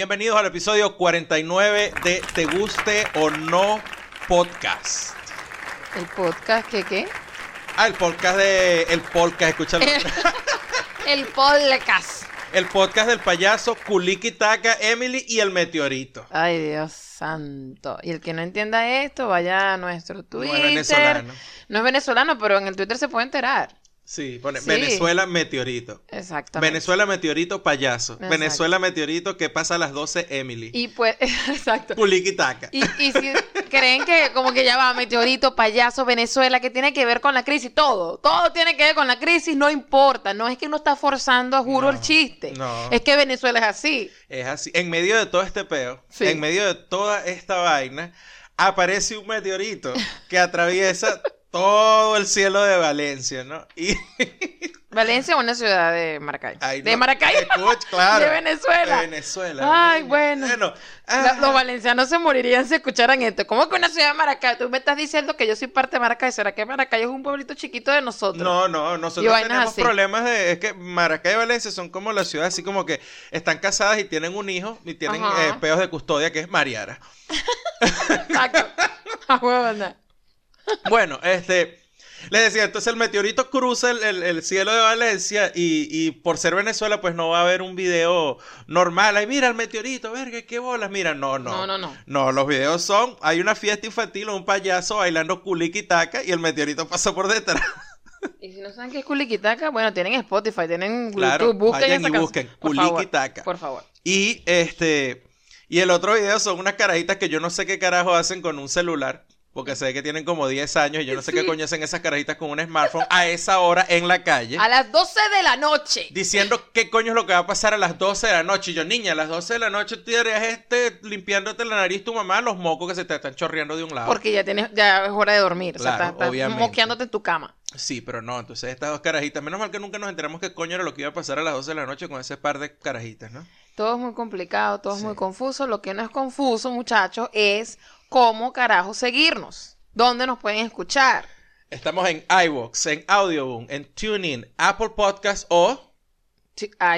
Bienvenidos al episodio 49 de Te Guste o No Podcast. ¿El podcast qué qué? Ah, el podcast de. El podcast, escúchalo. El podcast. el podcast del payaso Kuliki Taka, Emily y el meteorito. Ay, Dios santo. Y el que no entienda esto, vaya a nuestro Twitter. No es venezolano. No es venezolano, pero en el Twitter se puede enterar. Sí, pone Sí. Venezuela Meteorito. Exactamente. Venezuela Meteorito Payaso. Exacto. Venezuela Meteorito que pasa a las 12 Emily. Y pues, exacto. Kuliki Taka. Y, y si creen que como que ya va meteorito, payaso, Venezuela, que tiene que ver con la crisis, todo, todo tiene que ver con la crisis, no importa, no es que uno está forzando a juro No, el chiste, no. es que Venezuela es así. Es así. En medio de todo este peo, Sí. en medio de toda esta vaina, aparece un meteorito que atraviesa todo el cielo de Valencia, ¿no? Y Valencia es una ciudad de Maracay. Ay, de Maracay. claro. De Venezuela. De Venezuela. Ay, bueno. Bueno, ah, los valencianos se morirían si escucharan esto. ¿Cómo que una ciudad de Maracay? Tú me estás diciendo que yo soy parte de Maracay. ¿Será que Maracay es un pueblito chiquito de nosotros? No, no, nosotros tenemos así. problemas de... Es que Maracay y Valencia son como las ciudades así como que están casadas y tienen un hijo y tienen eh, peos de custodia que es Mariara. Exacto. Bueno, este, les decía, entonces el meteorito cruza el, el- el cielo de Valencia y, y por ser Venezuela, pues no va a haber un video normal. Ay, mira el meteorito, verga, qué bolas. Mira, no, no. No, no, no. No, los videos son, hay una fiesta infantil, un payaso bailando culiki taca y el meteorito pasa por detrás. Y si no saben qué es Culiquitaca, bueno, tienen Spotify, tienen Claro, YouTube, busquen vayan esa y busquen Por Culiki favor, Taca. Por favor. Y este, y el otro video son unas carajitas que yo no sé qué carajo hacen con un celular. Porque ve que tienen como 10 años y yo no sé qué coño hacen esas carajitas con un smartphone a esa hora en la calle. A las 12 de la noche. diciendo qué coño es lo que va a pasar a las 12 de la noche. Y yo, niña, a las 12 de la noche tú deberías este, limpiándote la nariz tu mamá los mocos que se te están chorreando de un lado. Porque ya tienes, ya es hora de dormir. o sea, Claro, estás, moqueándote en tu cama. Sí, pero no, entonces estas dos carajitas, menos mal que nunca nos enteramos qué coño era lo que iba a pasar a las 12 de la noche con ese par de carajitas, ¿no? Todo es muy complicado, todo es Sí. muy confuso. Lo que no es confuso, muchachos, es cómo carajo seguirnos. ¿Dónde nos pueden escuchar? Estamos en iVoox, en Audioboom, en TuneIn, Apple Podcast o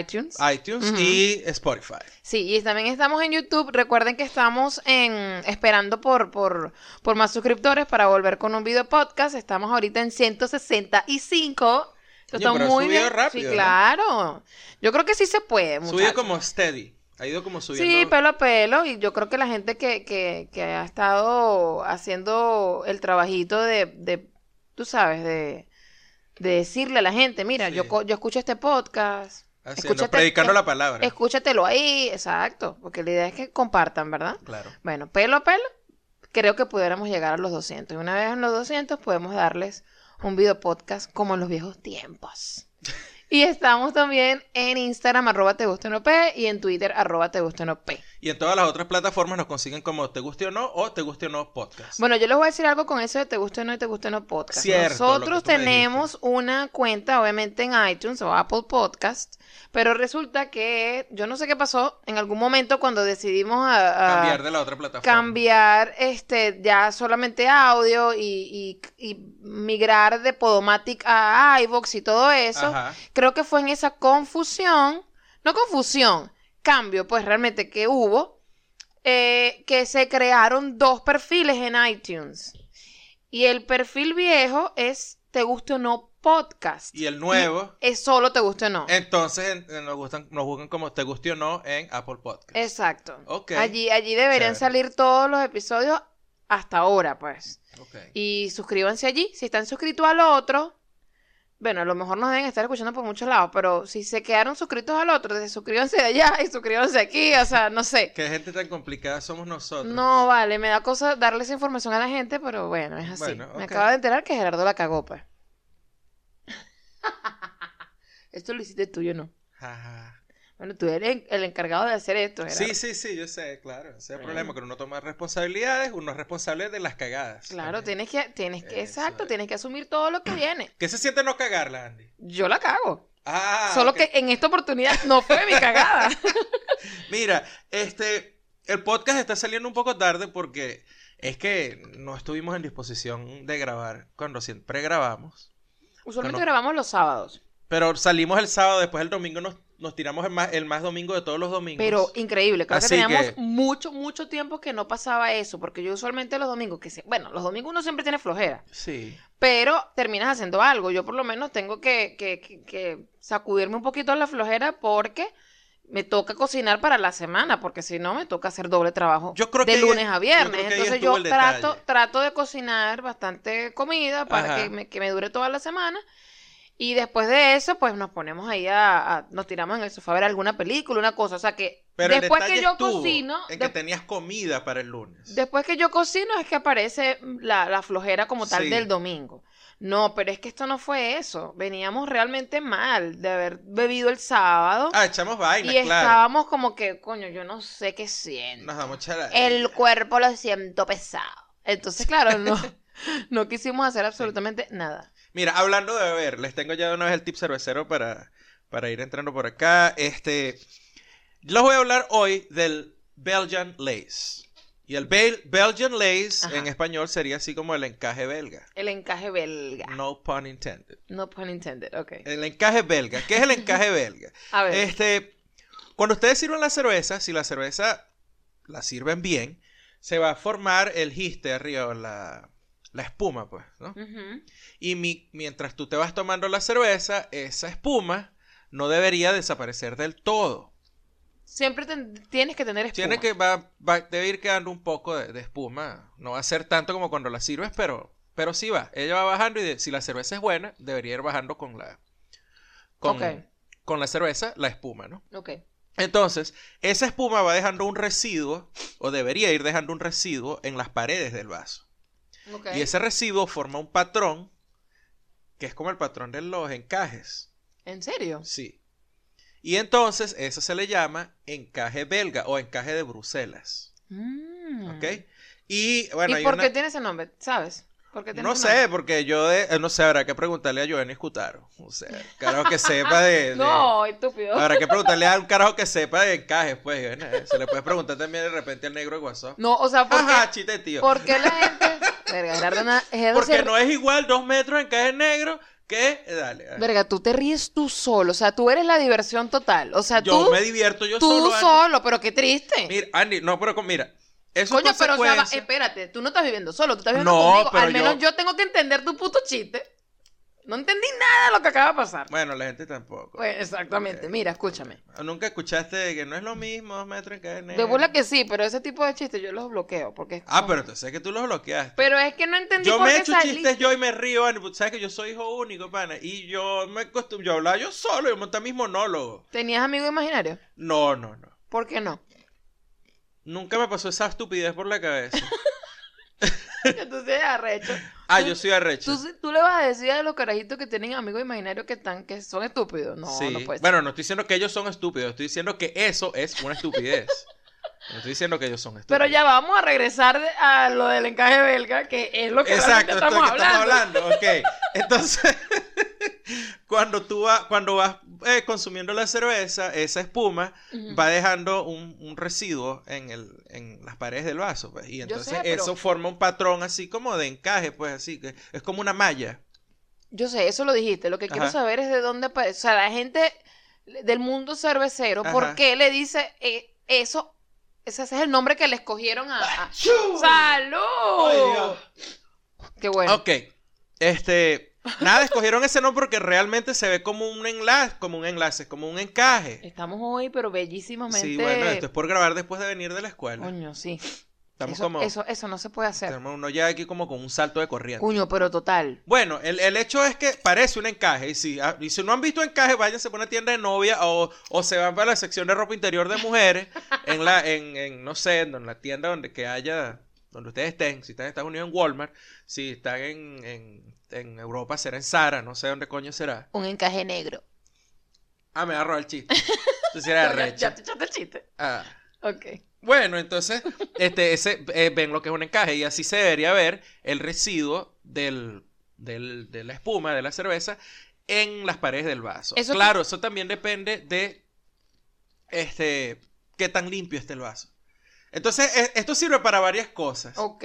iTunes. iTunes y Spotify. Sí, y también estamos en YouTube. Recuerden que estamos en esperando por, por, por más suscriptores para volver con un video podcast. Estamos ahorita en 165. Esto Oye, está pero muy bien. rápido, sí, ¿no? claro. Yo creo que sí se puede, Subido como steady, ha ido como subiendo. Sí, pelo a pelo. Y yo creo que la gente que, que, que ha estado haciendo el trabajito de, de tú sabes, de, de decirle a la gente, mira, Sí. yo, yo escucho este podcast. Haciendo, escúchate- predicando la palabra. Escúchatelo ahí, exacto. Porque la idea es que compartan, ¿verdad? Claro. Bueno, pelo a pelo, creo que pudiéramos llegar a los 200. Y una vez en los 200 podemos darles un video podcast como en los viejos tiempos. Y estamos también en Instagram, arroba te y en Twitter, arroba te. Y en todas las otras plataformas nos consiguen como Te Guste o No o Te Guste o No Podcast. Bueno, yo les voy a decir algo con eso de te guste o no y te guste o no podcast. Cierto, Nosotros tenemos una cuenta, obviamente, en iTunes o Apple Podcast, pero resulta que yo no sé qué pasó en algún momento cuando decidimos a- a- Cambiar de la otra plataforma. cambiar este ya solamente audio y, y- y migrar de Podomatic a iVoox y todo eso. Ajá. Creo que fue en esa confusión, no confusión, cambio, pues realmente que hubo, eh, que se crearon dos perfiles en iTunes. Y el perfil viejo es Te guste o no podcast. Y el nuevo, Es solo Te guste o no. entonces en- en- nos gustan, nos buscan como Te Guste o No en Apple Podcast. Exacto. Allí, allí deberían Chévere. salir todos los episodios hasta ahora, pues. Ok. Y suscríbanse allí. Si están suscritos al otro, bueno, a lo mejor nos deben estar escuchando por muchos lados, pero si se quedaron suscritos al otro, suscríbanse de allá y suscríbanse aquí, o sea, no sé. Qué gente tan complicada somos nosotros. No, vale, me da cosa darle esa información a la gente, pero bueno, es así. Bueno, Me acabo de enterar que Gerardo la cagó, pues. Esto lo hiciste tú, yo no. Ajá. Bueno, tú eres el encargado de hacer esto, Gerardo. Sí, sí, sí, yo sé, claro. Ese es el problema, que uno toma responsabilidades, uno es responsable de las cagadas. Claro, tienes que, tienes que, Eso exacto, es. tienes que asumir todo lo que viene. ¿Qué se siente no cagarla, Andy? Yo la cago. Ah, Solo que en esta oportunidad no fue mi cagada. Mira, este, el podcast está saliendo un poco tarde porque es que no estuvimos en disposición de grabar cuando siempre grabamos. Usualmente grabamos los sábados. Pero salimos el sábado, después el domingo nos, nos tiramos el más, el más domingo de todos los domingos. Pero increíble, creo Así que teníamos que- mucho, mucho tiempo que no pasaba eso, porque yo usualmente los domingos, que se- bueno, los domingos uno siempre tiene flojera, Sí. pero terminas haciendo algo. Yo por lo menos tengo que, que, que- que sacudirme un poquito la flojera porque me toca cocinar para la semana, porque si no me toca hacer doble trabajo Yo creo de que lunes a viernes. Entonces yo trato, detalle. trato de cocinar bastante comida para que me, que me dure toda la semana. Y después de eso, pues nos ponemos ahí a, a- nos tiramos en el sofá a ver alguna película, una cosa. O sea que Pero después que yo cocino, en que tenías comida para el lunes. después que yo cocino es que aparece la, la flojera como tal Sí. del domingo. No, pero es que esto no fue eso. Veníamos realmente mal de haber bebido el sábado Ah, echamos vainas, y claro. estábamos como que, coño, yo no sé qué siento. Nos damos El cuerpo lo siento pesado. Entonces, claro, no, no quisimos hacer absolutamente nada. Mira, hablando de beber, les tengo ya de una vez el tip cervecero para, para ir entrando por acá. Este, les voy a hablar hoy del Belgian Lace. Y el Bel- Belgian Lace Ajá. en español sería así como el encaje belga. El encaje belga. No pun intended. No pun intended, ok. El encaje belga. ¿Qué es el encaje belga? A ver, Este, cuando ustedes sirven la cerveza, si la cerveza la sirven bien, se va a formar el giste arriba, la, la espuma, pues, ¿no? Y mi- mientras tú te vas tomando la cerveza, esa espuma no debería desaparecer del todo. siempre ten- tienes que tener espuma. Tiene que va, va- debe ir quedando un poco de, de espuma. No va a ser tanto como cuando la sirves, pero, pero sí va. Ella va bajando y de- si la cerveza es buena, debería ir bajando con la con, con la cerveza la espuma, ¿no? Ok. Entonces, esa espuma va dejando un residuo, o debería ir dejando un residuo en las paredes del vaso. Y ese residuo forma un patrón, que es como el patrón de los encajes. ¿En serio? Sí. Y entonces, eso se le llama encaje belga o encaje de Bruselas. Mm. ¿Ok? Y bueno, ¿Y por una- qué tiene ese nombre? ¿Sabes? ¿Por qué tiene No sé, porque yo de... eh, No sé, habrá que preguntarle a Giovanni Escutaro. O sea, carajo que sepa de... de- No, estúpido. Habrá que preguntarle a un carajo que sepa de encajes, pues. eh, Se le puede preguntar también de repente al negro de WhatsApp. No, o sea, ¿por qué, Ajá, chiste, tío. por qué la gente... Verga, Porque no es igual dos metros en encaje negro que... eh, Dale. ah. Verga, tú te ríes tú solo, o sea, tú eres la diversión total. O sea, Yo tú, me divierto yo tú solo. Andy. solo, pero qué triste. Mira, Andy, no, pero con- mira. Eso Coño, pero o sea, va- espérate, tú no estás viviendo solo, tú estás viviendo No, conmigo. pero Al menos yo- yo... tengo que entender tu puto chiste. No entendí nada de lo que acaba de pasar. Bueno, la gente tampoco. Pues exactamente, mira, escúchame. Nunca escuchaste que no es lo mismo dos metros en encaje De bola que sí, pero ese tipo de chistes yo los bloqueo porque Ah, pero es que tú los bloqueaste. Pero es que no entendí yo por me qué echo salí. chistes yo y me río, porque sabes que yo soy hijo único, pana. Y yo me acostum- yo hablaba yo solo, yo monté mis monólogos. ¿Tenías amigos imaginarios? No, no, no. ¿Por qué no? Nunca me pasó esa estupidez por la cabeza. Entonces, arrecho. Ah, Tú- yo soy arrecho. ¿Tú, tú le vas a decir a los carajitos que tienen amigos imaginarios que están que son estúpidos. No, sí. no puede ser. bueno, no estoy diciendo que ellos son estúpidos, estoy diciendo que eso es una estupidez. No estoy diciendo que ellos son estúpidos. Pero ya vamos a regresar a lo del encaje belga, que es lo que Exacto, realmente esto es estamos que estamos hablando. hablando. Ok. Entonces, cuando tú vas, cuando vas eh, consumiendo la cerveza, esa espuma va dejando un, un residuo en, el, en las paredes del vaso. Pues, y entonces sé, pero- eso forma un patrón así como de encaje, pues así, que es como una malla. Yo sé, eso lo dijiste. Lo que quiero saber es de dónde aparece. O sea, la gente del mundo cervecero, Ajá. ¿por qué le dice eh, eso? Ese es el nombre que le escogieron a. a- Ay, ¡Salud! Dios. Qué bueno. Ok. Este. Nada, escogieron ese nombre porque realmente se ve como un enlace, como un enlace, como un encaje. Estamos hoy, pero bellísimamente. Sí, bueno, esto es por grabar después de venir de la escuela. Coño, sí. Estamos Eso, como. eso, eso no se puede hacer. Tenemos uno ya aquí como con un salto de corriente. Coño, pero total. Bueno, el, el hecho es que parece un encaje. Y si, ah, y si no han visto encaje, váyanse por una tienda de novia o, o se van para la sección de ropa interior de mujeres. en la, en, en, no sé, en la tienda donde que haya, donde ustedes estén. Si están en Estados Unidos en Walmart. Si están en, en, en Europa será en Zara, no sé dónde coño será. Un encaje negro. Ah, me agarró el chiste. Entonces era No, ya, recha. ya te echaste el chiste. Ah. Ok. Bueno, entonces, este, ese, eh, ven lo que es un encaje y así se debería ver el residuo del, del- de la espuma de la cerveza en las paredes del vaso. Eso- claro, eso también depende de este, qué tan limpio esté el vaso. Entonces, e- esto sirve para varias cosas. Ok.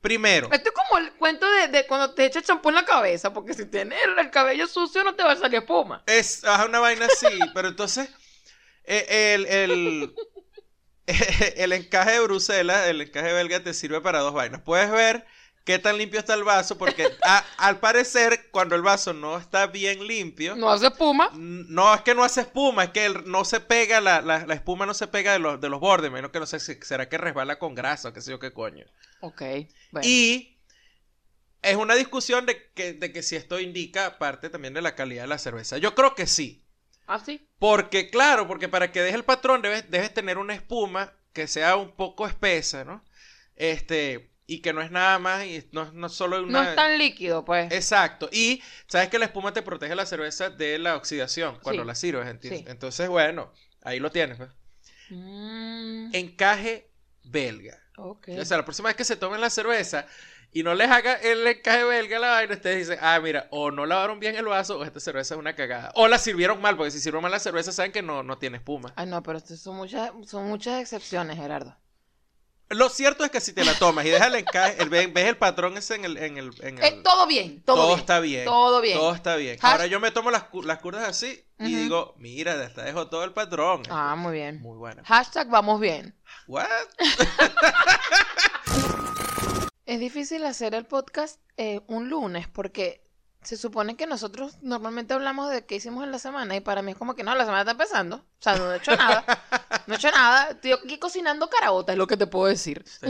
Primero, Esto es como el cuento de, de cuando te echas champú en la cabeza, porque si tienes el, el cabello sucio no te va a salir espuma. es una vaina así, pero entonces, Eh, El, el, el encaje de Bruselas, el encaje belga te sirve para dos vainas. Puedes ver qué tan limpio está el vaso, porque a- al parecer, cuando el vaso no está bien limpio, No hace espuma. no es que no hace espuma, es que el- no se pega, la, la- la espuma no se pega de los, de los bordes, menos que no sé si será que resbala con grasa o qué sé yo qué coño. Ok. Bueno. Y es una discusión de que, de que si esto indica parte también de la calidad de la cerveza. Yo creo que sí. ¿Ah, sí? Porque, claro, porque para que deje el patrón debes, debes tener una espuma que sea un poco espesa, ¿no? Este, y que no es nada más, y no, no solo una... No es tan líquido, pues. Exacto. Y sabes que la espuma te protege la cerveza de la oxidación cuando Sí. la sirves, ¿entiendes? Sí. Entonces, bueno, ahí lo tienes. pues. Mm, Encaje belga. O sea, la próxima vez que se tomen la cerveza y no les haga el encaje belga a la vaina, ustedes dicen, ah, mira, o no lavaron bien el vaso o esta cerveza es una cagada. O la sirvieron mal, porque si sirvieron mal la cerveza saben que no, no tiene espuma. Ay, no, pero son muchas, son muchas excepciones, Gerardo. Lo cierto es que si te la tomas y dejas el encaje, el, ves el patrón ese en el... En el, en el- Eh, todo bien, todo, todo bien. está bien. Todo bien. Todo está bien. Ahora yo me tomo las, las curdas así y digo, mira, de esta dejo todo el patrón. Ah, muy bien. Muy buena. Hashtag vamos bien. What? Es difícil hacer el podcast eh, un lunes porque se supone que nosotros normalmente hablamos de qué hicimos en la semana y para mí es como que no, la semana está empezando. O sea, no he hecho nada. No he hecho nada. Estoy aquí cocinando caraota, es lo que te puedo decir. Sí,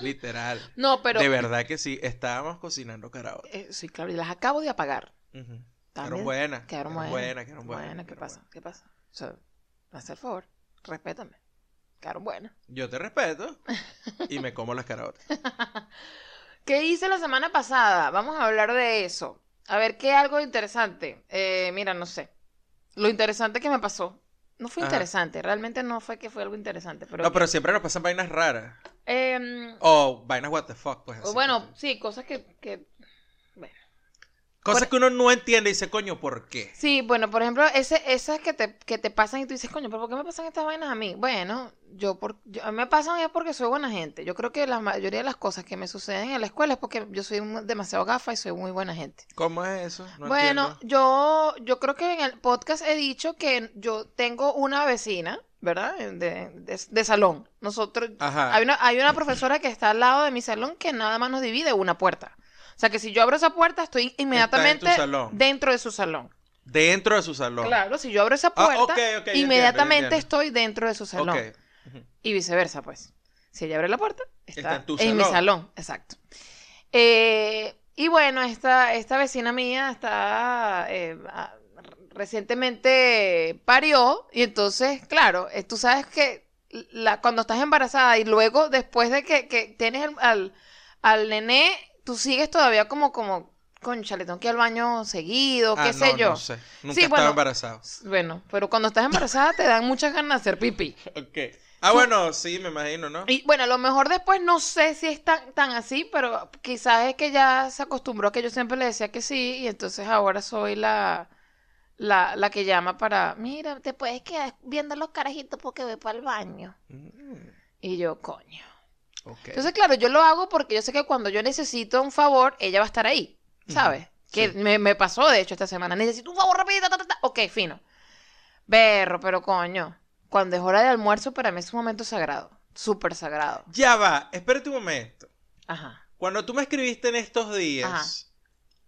literal. No, pero... De verdad que sí, estábamos cocinando caraota. eh, sí, claro, y las acabo de apagar. Ujú. También Quedaron buenas. Quedaron buenas. buenas. Quedaron buenas. Buenas, ¿qué pasa? ¿Qué pasa? O sea, haz el favor, respétame. Quedaron buenas. Yo te respeto y me como las caraotas. ¿Qué hice la semana pasada? Vamos a hablar de eso. A ver, ¿qué algo interesante? Eh, mira, no sé. Lo interesante que me pasó. No fue Ajá. interesante, realmente no fue que fue algo interesante, pero... No, pero siempre nos pasan vainas raras. Em, O vainas what the fuck, pues. así. bueno, sí, cosas que, que... Cosas por- que uno no entiende y dice, coño, ¿por qué? Sí, bueno, por ejemplo, ese, esas que te, que te pasan y tú dices, coño, ¿pero por qué me pasan estas vainas a mí? Bueno, yo, por, yo- a mí me pasan es porque soy buena gente. Yo creo que la mayoría de las cosas que me suceden en la escuela es porque yo soy demasiado gafa y soy muy buena gente. ¿Cómo es eso? No bueno, entiendo. yo, yo creo que en el podcast he dicho que yo tengo una vecina, ¿verdad? De, de- de salón. Nosotros, Ajá. hay una, hay una profesora que está al lado de mi salón que nada más nos divide una puerta. O sea que si yo abro esa puerta, estoy inmediatamente salón. dentro de su salón. Dentro de su salón. Claro, si yo abro esa Ah, puerta, inmediatamente entiendo. estoy dentro de su salón. Y viceversa, pues. Si ella abre la puerta, está, Está en tu mi salón. salón. Exacto. Eh, y bueno, esta, esta vecina mía está eh, recientemente parió y entonces, claro, eh, tú sabes que la, cuando estás embarazada y luego después de que, que tienes al, al, al nené, tú sigues todavía como, como, concha, le tengo que ir al baño seguido, qué Ah, sé no, yo. No sé. Nunca Sí, estaba bueno. embarazado. Bueno, pero cuando estás embarazada te dan muchas ganas de hacer pipí. Ok. Ah, bueno, sí, me imagino, ¿no? Y bueno, a lo mejor después no sé si es tan, tan así, pero quizás es que ya se acostumbró a que yo siempre le decía que sí, y entonces ahora soy la, la, la que llama para, mira, te puedes quedar viendo los carajitos porque voy para el baño. Mm, Y yo, coño. Entonces, claro, yo lo hago porque yo sé que cuando yo necesito un favor, ella va a estar ahí, ¿sabes? Que sí. me, me pasó, de hecho, esta semana. Necesito un favor rapidito, ta, ta, ta. Ok, fino. Berro, pero coño, cuando es hora de almuerzo, para mí es un momento sagrado. Súper sagrado. Ya va, espérate un momento. Ajá. Cuando tú me escribiste en estos días Ajá.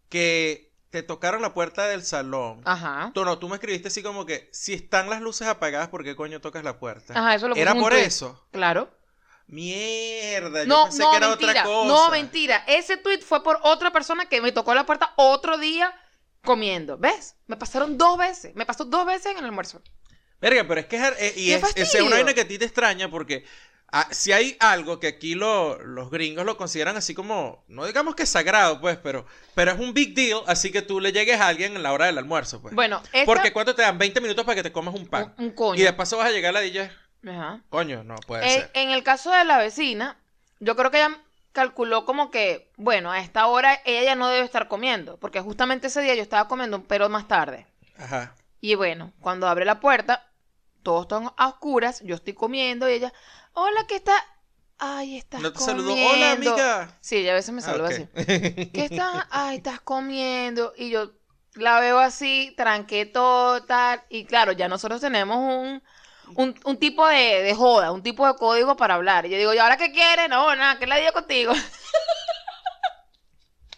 que te tocaron la puerta del salón, Ajá. tú no, tú me escribiste así como que si están las luces apagadas, ¿por qué coño tocas la puerta? Ajá, eso lo ¿Era un por eso? Claro. Mierda, yo No, pensé no, que era mentira. otra cosa. No, mentira. Ese tweet fue por otra persona que me tocó la puerta otro día comiendo. ¿Ves? Me pasaron dos veces. Me pasó dos veces en el almuerzo. Verga, pero es que es, eh, y ¡Qué es, una vaina que a ti te extraña porque ah, si hay algo que aquí lo- los gringos lo consideran así como, no digamos que sagrado, pues, pero, pero es un big deal, así que tú le llegues a alguien en la hora del almuerzo, pues. Bueno, esta... Porque ¿cuánto te dan? 20 minutos para que te comas un pan. Un, un coño. Y de paso vas a llegar a la DJ. Ajá. Coño, no puede En, ser. en el caso de la vecina, yo creo que ella calculó como que, bueno, a esta hora ella ya no debe estar comiendo, porque justamente ese día yo estaba comiendo, pero más tarde. Ajá. Y bueno, cuando abre la puerta, todos están a oscuras, yo estoy comiendo y ella, hola, ¿qué está? Ay, estás No te comiendo. saludó. Hola, amiga. Sí, ella a veces me Ah, saluda así. ¿Qué estás? Ay, estás comiendo. Y yo la veo así, tranqué todo, tal. Y claro, ya nosotros tenemos un, un, un tipo de, de joda, un tipo de código para hablar. Y yo digo, ¿y ahora qué quieres? No, nada, ¿qué le digo contigo?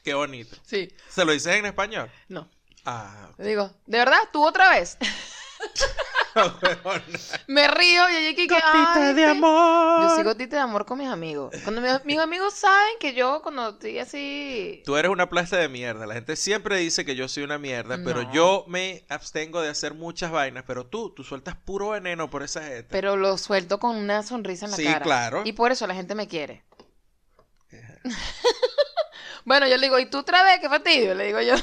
Qué bonito. Sí, ¿Se lo dices en español? no. Ah, Le digo, ¿de verdad? ¿Tú otra vez? Me río y yo que Gotita de amor. Yo soy gotita de amor con mis amigos. Cuando mis, mis amigos saben que yo cuando estoy así... Tú eres una plasta de mierda. La gente siempre dice que yo soy una mierda, pero yo me abstengo de hacer muchas vainas. Pero tú, tú sueltas puro veneno por esa gente. Pero lo suelto con una sonrisa en la Sí, cara. claro. Y por eso la gente me quiere. bueno, yo le digo, ¿y tú otra vez? ¿Qué fastidio? Le digo yo.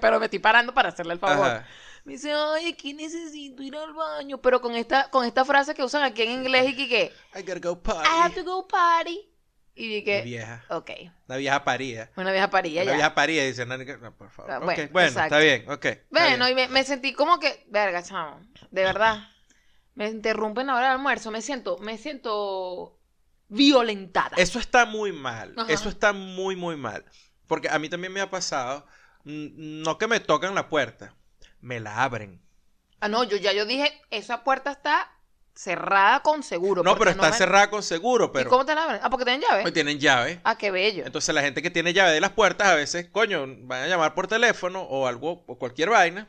Pero me estoy parando para hacerle el favor. Ajá. Me dice, ay, aquí necesito ir al baño. Pero con esta, con esta frase que usan aquí en inglés y que, que I gotta go I have party. to go party. Y dije, vieja. ok, Una vieja parida. una vieja parilla Una ya. vieja parida dice, no, no, por favor. Ah, bueno, está bien, ok. Bueno, bien. y me, me sentí como que, verga, chamo, de verdad. Me interrumpen ahora el almuerzo, me siento, me siento violentada. Eso está muy mal. Ajá. Eso está muy, muy mal. Porque a mí también me ha pasado, mm, no que me tocan la puerta, me la abren. Ah, no, yo ya yo dije, esa puerta está cerrada con seguro. No, pero está me- cerrada con seguro, ¿Y pero cómo te la abren? Ah, porque tienen llave. hoy tienen llave. Ah, qué bello. Entonces la gente que tiene llave de las puertas a veces, coño, van a llamar por teléfono o algo, o cualquier vaina,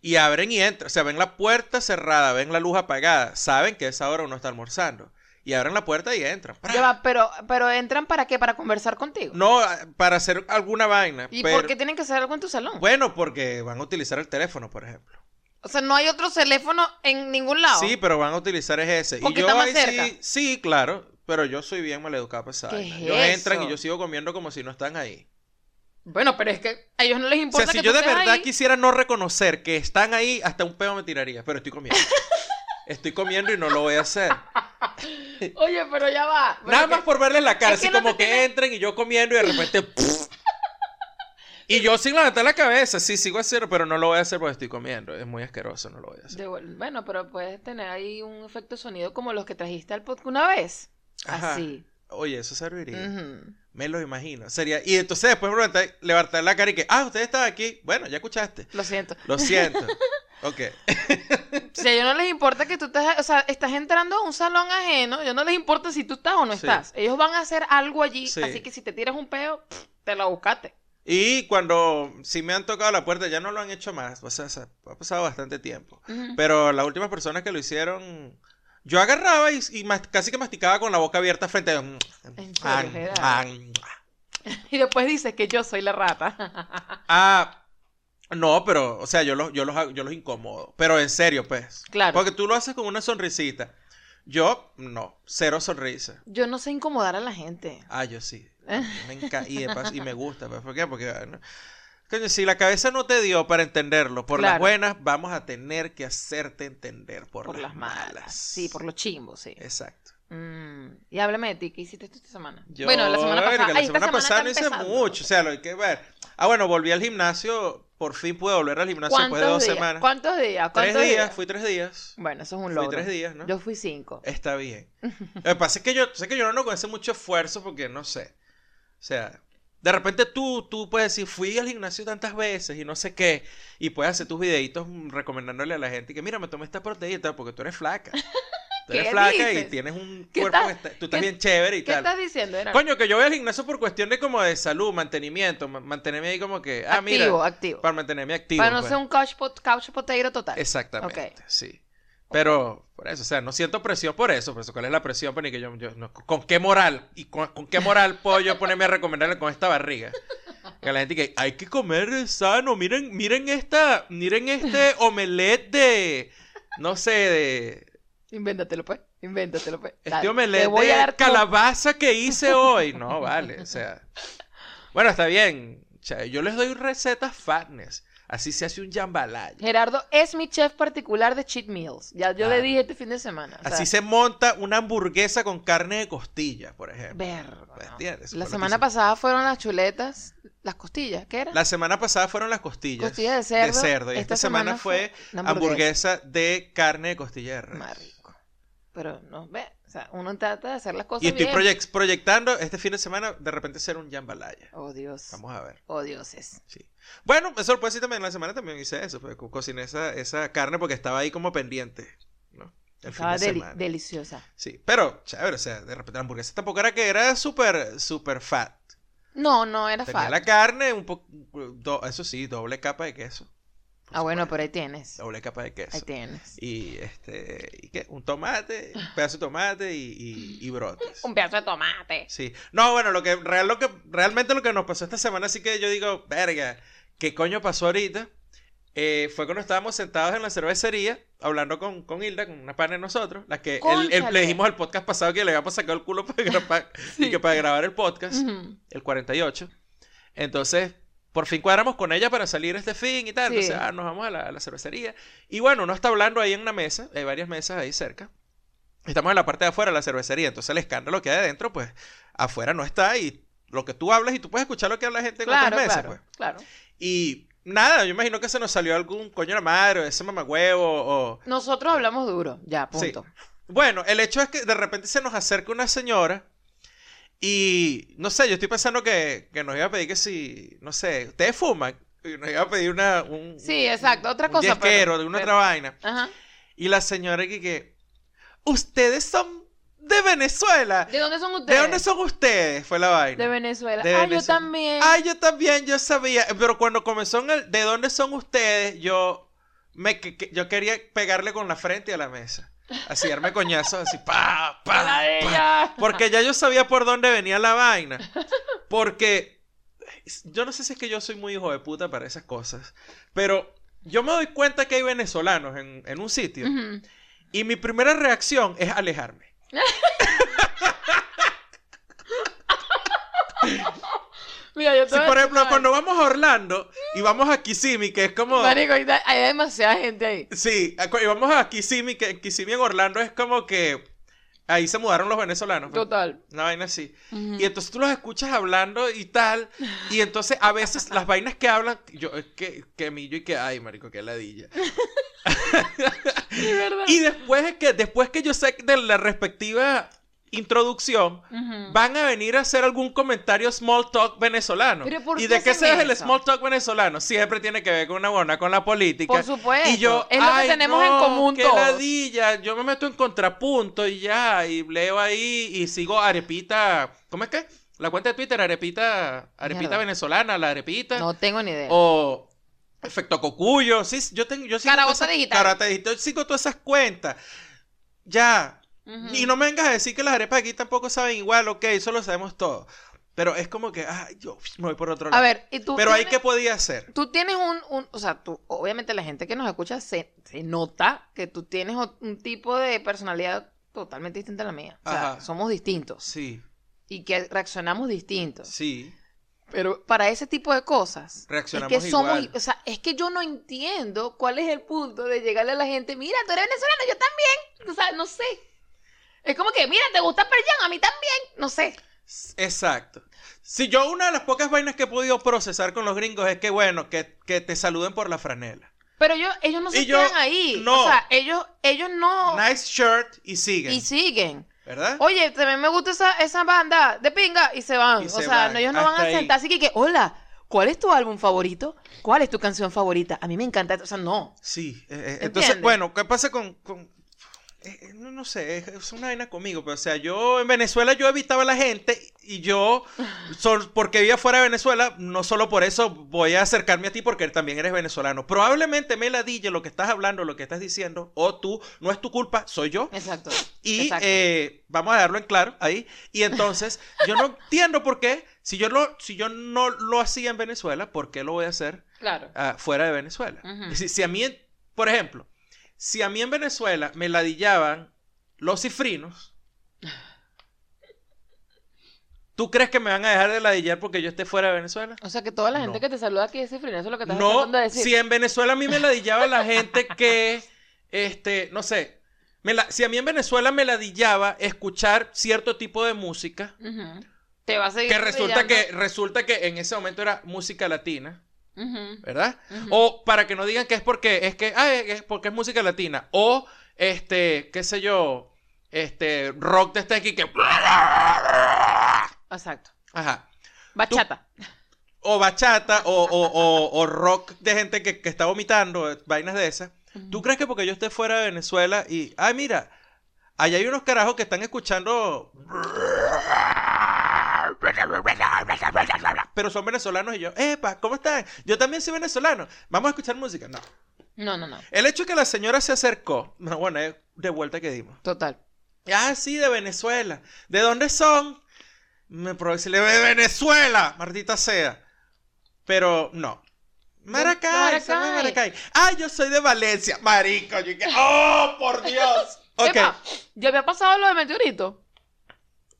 y abren y entran. O sea, ven la puerta cerrada, ven la luz apagada, saben que a esa hora uno está almorzando. Y abren la puerta y entran. Pero, pero entran para qué? Para conversar contigo. No, para hacer alguna vaina. ¿Y pero- por qué tienen que hacer algo en tu salón? Bueno, porque van a utilizar el teléfono, por ejemplo. O sea, no hay otro teléfono en ningún lado. Sí, pero van a utilizar es ese. Porque y yo está más ahí cerca. sí, sí, claro, pero yo soy bien maleducado para esa ¿Qué vaina. es Ellos entran y yo sigo comiendo como si no están ahí. Bueno, pero es que a ellos no les O importa sea, si que yo tú de verdad ahí. quisiera no reconocer que están ahí, hasta un pedo me tiraría, pero estoy comiendo. estoy comiendo y no lo voy a hacer. Oye, pero ya va. Nada más por verles la cara, es que así no como que tiene- entren y yo comiendo y de repente... y yo sin levantar la cabeza, sí, sigo haciendo, pero no lo voy a hacer porque estoy comiendo. Es muy asqueroso, no lo voy a hacer. De bueno, pero puedes tener ahí un efecto de sonido como los que trajiste al podcast una vez. Ajá. Así. Oye, eso serviría. Me lo imagino. Sería. Y entonces después levantar, levantar la cara y que, ah, usted está aquí. Bueno, ya escuchaste. Lo siento. Lo siento. ok. Si a ellos no les importa que tú estás, o sea, estás entrando a un salón ajeno, ellos no les importa si tú estás o no Sí. estás. Ellos van a hacer algo allí, Sí. así que si te tiras un peo, pff, te la buscaste. Y cuando sí me han tocado la puerta, ya no lo han hecho más. O sea, se- ha pasado bastante tiempo. Pero las últimas personas que lo hicieron, yo agarraba y, casi que masticaba con la boca abierta frente a... ¿En serio, Gerardo? Ah, Y después dices que yo soy la rata. ah, no, pero, o sea, yo los, yo los, hago- yo los incomodo. Pero en serio, pues. Claro. Porque tú lo haces con una sonrisita. Yo, no, cero sonrisa. Yo no sé incomodar a la gente. Ah, yo sí. Me enca- y, de pas- y me gusta. pues, ¿Por qué? Porque, bueno, coño, si la cabeza no te dio para entenderlo, por las Claro. buenas, vamos a tener que hacerte entender por, Por, las malas. Sí, por los chimbos, sí. Exacto. Mm, Y háblame de ti, ¿qué hiciste tú esta semana? Yo, bueno, la semana verga, pasada. la Ay, esta semana pasada no hice empezando. mucho. O sea, lo hay que ver. Ah, bueno, volví al gimnasio. Por fin pude volver al gimnasio después de dos días? semanas. ¿Cuántos días? Tres ¿Cuántos días, fui tres días. Bueno, eso es un Fui logro. tres días, ¿no? Yo fui cinco. Está bien. Lo que pasa es que yo sé que yo no hace mucho esfuerzo porque no sé. O sea, de repente tú, tú puedes decir, fui al gimnasio tantas veces y no sé qué. Y puedes hacer tus videitos mm, recomendándole a la gente que, mira, me tomé esta proteína porque tú eres flaca. Tú eres ¿Qué flaca y tienes un ¿Qué cuerpo que está- tú estás qué- bien chévere y ¿Qué tal. estás diciendo? Coño, que yo voy al gimnasio por cuestión de como de salud, mantenimiento, ma- mantenerme ahí como que, ah, activo, mira, activo. para mantenerme activo. Para no pues. ser un couch, pot- couch potato total. Exactamente, sí. Pero, por eso, o sea, no siento presión por eso. Por eso, ¿cuál es la presión? Pues, ni que yo, yo- no, ¿Con qué moral? ¿Y con, con qué moral puedo yo ponerme a recomendarle con esta barriga? Que la gente que hay que comer sano. Miren, miren esta, miren este omelette de, no sé, de, Invéntatelo, pues. Invéntatelo, pues. este Dale, te omelette voy a de dar tu- calabaza que hice hoy. No, vale, o sea. Bueno, está bien. O sea, yo les doy recetas fatness. Así se hace un jambalaya. Gerardo es mi chef particular de cheat meals. Ya yo le Claro. dije este fin de semana. o sea, Así se monta una hamburguesa con carne de costilla, por ejemplo. Verga, no. ¿entiendes? La Fue lo que semana hice. pasada fueron las chuletas, las costillas, ¿qué era? La semana pasada fueron las costillas. Costillas de cerdo. Y esta, semana, fue hamburguesa. de carne de costilla de res. Rico. Pero no, ve, O sea, uno trata de hacer las cosas Y estoy bien. proyectando este fin de semana de repente ser un jambalaya. Oh, Dios. Vamos a ver. Oh, dioses. Sí. Bueno, me sorprende sí, también en la semana también hice eso, pues, co- cociné esa, esa carne porque estaba ahí como pendiente, ¿no? El fin Estaba de deliciosa. Sí, pero chévere, o sea, de repente la hamburguesa tampoco era que era súper, súper fat. No, no era Tenía fácil. la carne, un poco, eso sí, doble capa de queso. Por Ah, bueno, pero ahí tienes. Doble capa de queso. Ahí tienes. Y este, ¿y qué? Un tomate, un pedazo de tomate y, y, y brotes. Un pedazo de tomate. Sí. No, bueno, lo que, real, lo que realmente lo que nos pasó esta semana, así que yo digo, verga, ¿qué coño pasó ahorita? Eh, fue cuando estábamos sentados en la cervecería, hablando con, con Hilda, con una pana de nosotros, la que el- el- le dijimos al podcast pasado que le habíamos sacado el culo para, gra- y que para grabar el podcast, Ujú. el 48. Entonces, por fin cuadramos con ella para salir este fin y tal. Sí. Entonces, ah, nos vamos a la, a la cervecería. Y bueno, uno está hablando ahí en una mesa, hay varias mesas ahí cerca. Estamos en la parte de afuera de la cervecería, entonces el escándalo que hay adentro, pues afuera no está y lo que tú hablas y tú puedes escuchar lo que habla la gente en Claro, otras mesas, claro, pues. claro. Y nada, yo imagino que se nos salió algún coño de la madre o ese mamagüevo o... Nosotros hablamos duro. Ya, punto. Bueno, el hecho es que de repente se nos acerca una señora y no sé, yo estoy pensando que, que nos iba a pedir que si, no sé, ustedes fuman, y nos iba a pedir una, un, Sí, exacto, otra un cosa, pero- yesquero, otra vaina. Ajá. Y la señora que, que ustedes son de Venezuela. ¿De dónde son ustedes? ¿De dónde son ustedes? Fue la vaina. De Venezuela. De ah, yo también. Ah, yo también, yo sabía. Pero cuando comenzó en el ¿de dónde son ustedes? Yo me que- yo quería pegarle con la frente a la mesa. Así, darme coñazos, así, pa, pa, ¡La de pa. Porque ya yo sabía por dónde venía la vaina. Porque yo no sé si es que yo soy muy hijo de puta para esas cosas. Pero yo me doy cuenta que hay venezolanos en, en un sitio. Y mi primera reacción es alejarme. Mira, yo te Si por ejemplo, cuando vamos a Orlando y vamos a Kissimmee, que es como... Marico, hay demasiada gente ahí. Sí, y vamos a Kissimmee, que en Kissimmee en Orlando es como que ahí se mudaron los venezolanos. pues. Total. Una vaina así. Ujú. Y entonces tú los escuchas hablando y tal. Y entonces a veces las vainas que hablan, yo, es que, que millo y que, ay, marico, qué ladilla. Y después es que, después que yo sé de la respectiva introducción, van a venir a hacer algún comentario small talk venezolano. Pero ¿por ¿Y qué de qué se ve el small talk venezolano? Siempre tiene que ver con una buena, con la política. Por supuesto. Y yo, es lo que "Ay, tenemos en común qué todos. ladilla. Yo me meto en contrapunto y ya, y leo ahí y sigo Arepita, ¿cómo es que? La cuenta de Twitter, Arepita, Arepita Mierda. venezolana, la Arepita. No tengo ni idea. O Efecto Cocuyo, sí, yo tengo, yo sigo Carabota todas esas- Digital. Carabota Digital, yo sigo todas esas cuentas. Ya. Y no me vengas a decir que las arepas aquí tampoco saben igual, ok, eso lo sabemos todos. Pero es como que, ay, yo me voy por otro lado. A ver, y tú. Pero ahí, tienes- ¿qué podía hacer? Tú tienes un, un- o sea, tú, obviamente la gente que nos escucha se, se nota que tú tienes un tipo de personalidad totalmente distinta a la mía. O sea, Ajá. somos distintos Sí, y que reaccionamos distintos. sí. Pero para ese tipo de cosas, Reaccionamos es que somos, igual. o sea, es que yo no entiendo cuál es el punto de llegarle a la gente, mira, tú eres venezolano, yo también. O sea, no sé. Es como que, mira, te gusta Pearl Jam, a mí también. No sé. Exacto. Si yo una de las pocas vainas que he podido procesar con los gringos es que, bueno, que, que te saluden por la franela. Pero yo, ellos no se Y yo, quedan ahí. no. O sea, ellos, ellos no. Nice shirt y siguen. Y siguen. ¿Verdad? Oye, también me gusta esa, esa banda de pinga y se van. Y o se sea, van, no, ellos no van a sentarse y que, hola, ¿cuál es tu álbum favorito? ¿Cuál es tu canción favorita? A mí me encanta. O sea, no. Sí. eh, eh, entonces, bueno, ¿qué pasa con... con- eh, eh, no, no sé, es, es una vaina conmigo, pero o sea, yo en Venezuela yo evitaba a la gente y yo, sol- porque vivía fuera de Venezuela, no solo por eso voy a acercarme a ti porque también eres venezolano. Probablemente me ladille lo que estás hablando, lo que estás diciendo, o tú, no es tu culpa, soy yo. Exacto. Y Exacto. eh, vamos a darlo en claro ahí. Y entonces, yo no entiendo por qué, si yo, lo, si yo no lo hacía en Venezuela, ¿por qué lo voy a hacer claro. ah, fuera de Venezuela? Si, si a mí, por ejemplo, si a mí en Venezuela me ladillaban los cifrinos, ¿tú crees que me van a dejar de ladillar porque yo esté fuera de Venezuela? O sea, que toda la gente No. que te saluda aquí es cifrina, eso es lo que estás No, tratando de decir. si en Venezuela a mí me ladillaba la gente que, este, no sé, me la- si a mí en Venezuela me ladillaba escuchar cierto tipo de música, Ujú. Te va a seguir que resulta que, resulta que en ese momento era música latina, ¿verdad? O para que no digan que es porque es que, ah, es porque es música latina, o este, qué sé yo, este, rock de este aquí que... Exacto. Ajá. Bachata. O bachata, o, o, o, o rock de gente que, que está vomitando, vainas de esas. ¿Tú crees que porque yo esté fuera de Venezuela y... Ay, mira, allá hay unos carajos que están escuchando... Pero son venezolanos y yo, epa, ¿cómo están? Yo también soy venezolano. Vamos a escuchar música. No. No, no, no. El hecho de que la señora se acercó, no, bueno, es de vuelta que dimos. Total. Ah, sí, de Venezuela. ¿De dónde son? Me probé decirle, de Venezuela, maldita sea. Pero no. Maracay, Maracay. de Maracay. Ah, yo soy de Valencia, marico. Yo ¡Oh, por Dios! Ok. Epa, ¿Ya había pasado lo de meteorito?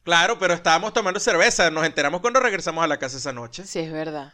Claro, pero estábamos tomando cerveza. Nos enteramos cuando regresamos a la casa esa noche. Sí, es verdad.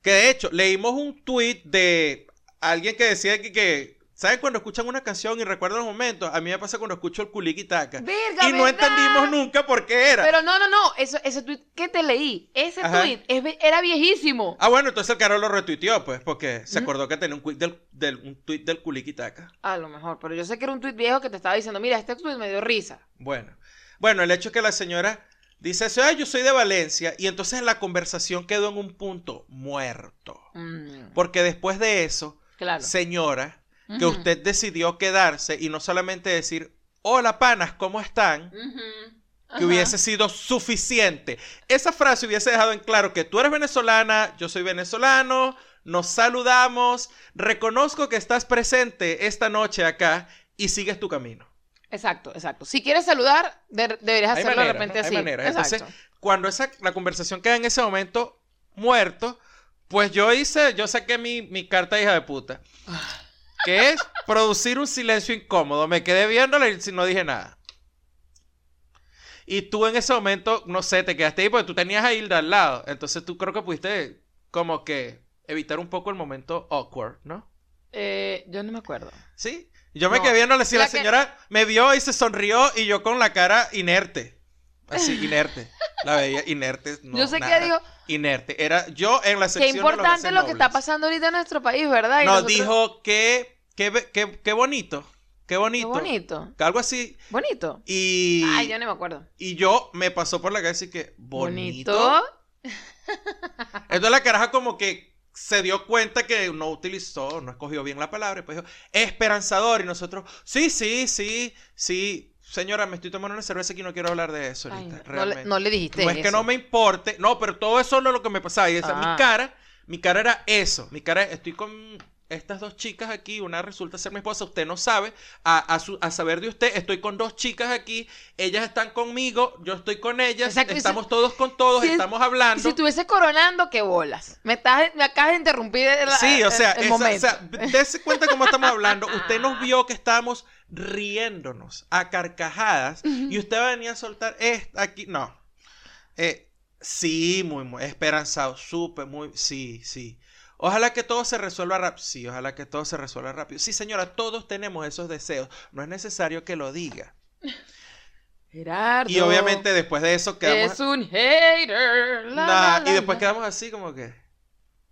Que de hecho, leímos un tweet de alguien que decía que, que ¿saben cuando escuchan una canción y recuerdan los momentos? A mí me pasa cuando escucho el culiquitaca. Verga, Y no ¿verdad? entendimos nunca por qué era. Pero no, no, no. Eso, ese tweet que te leí, ese Ajá. tweet es era viejísimo. Ah, bueno, entonces el caro lo retuiteó, pues, porque se acordó que tenía un, tweet del, del, un tweet del culiquitaca. A lo mejor, pero yo sé que era un tweet viejo que te estaba diciendo, mira, este tweet me dio risa. Bueno. Bueno, el hecho es que la señora dice eso, "Ay, yo soy de Valencia, y entonces la conversación quedó en un punto muerto. Mm, Porque después de eso, claro. señora, que usted decidió quedarse y no solamente decir, hola panas, ¿cómo están? Que hubiese sido suficiente. Esa frase hubiese dejado en claro que tú eres venezolana, yo soy venezolano, nos saludamos, reconozco que estás presente esta noche acá y sigues tu camino. Exacto, exacto. Si quieres saludar, de- deberías hacerlo de repente ¿no? Hay así. Exacto. Entonces, cuando esa, la conversación queda en ese momento muerto, pues yo hice, yo saqué mi, mi carta hija de puta. Que es producir un silencio incómodo. Me quedé viéndola y no dije nada. Y tú en ese momento, no sé, te quedaste ahí porque tú tenías a Hilda al lado. Entonces tú creo que pudiste como que evitar un poco el momento awkward, ¿no? Eh, yo no me acuerdo. ¿Sí? Yo me No. quedé viéndole así, la, La que- señora me vio y se sonrió y yo con la cara inerte. Así, inerte. La veía inerte. no, yo sé nada. que dijo, Inerte. Era yo en la qué sección de los importante lo que está pasando ahorita en nuestro país, ¿verdad? Y Nos nosotros- dijo que, que bonito. Qué Qué bonito. bonito. Algo así. Bonito. Y, Ay, yo no me acuerdo. y yo me pasó por la cabeza y que, bonito. Bonito. Entonces la caraja como que se dio cuenta que no utilizó, no escogió bien la palabra, y pues dijo, esperanzador, y nosotros, sí, sí, sí, sí, señora, me estoy tomando una cerveza aquí y no quiero hablar de eso Ay, ahorita, no, no le, realmente. no le dijiste No es que eso. no me importe, no, pero todo eso no es lo que me pasaba, y esa, Ah. mi cara, mi cara era eso, mi cara, estoy con estas dos chicas aquí, una resulta ser mi esposa, usted no sabe, a, a su- a saber de usted, estoy con dos chicas aquí, ellas están conmigo, yo estoy con ellas, si- estamos todos con todos, si- estamos hablando. si estuviese coronando, qué bolas. Me, estás, me acabas de interrumpir el, Sí, o sea, el, el esa- o sea, dése cuenta cómo estamos hablando. Usted nos vio que estábamos riéndonos a carcajadas y usted venía a soltar esta aquí. No. Eh, sí, muy, muy esperanzado, súper, muy, sí, sí. Ojalá que todo se resuelva rápido. Sí, ojalá que todo se resuelva rápido. Sí, señora, todos tenemos esos deseos. No es necesario que lo diga. Gerardo. Y obviamente después de eso quedamos... Es un hater. la, Nah, la, y después quedamos así como que...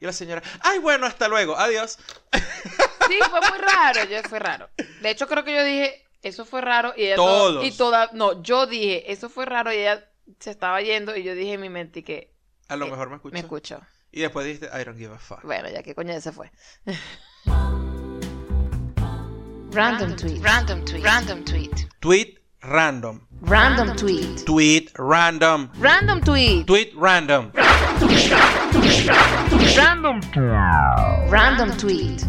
Y la señora, ay, bueno, hasta luego, adiós. Sí, fue muy raro. Yo, fue raro. De hecho, creo que yo dije, eso fue raro. Y ella to- Todos. Y toda. No, yo dije, eso fue raro. Y ella se estaba yendo. Y yo dije en mi mente que A lo Eh, mejor me escuchó. me escuchó. Y después dijiste, I don't give a fuck. Bueno, ya que coño se fue. Random tweet. Random tweet. Random tweet. Tweet random. Random tweet. Tweet random. Random tweet. Tweet random. Random tweet.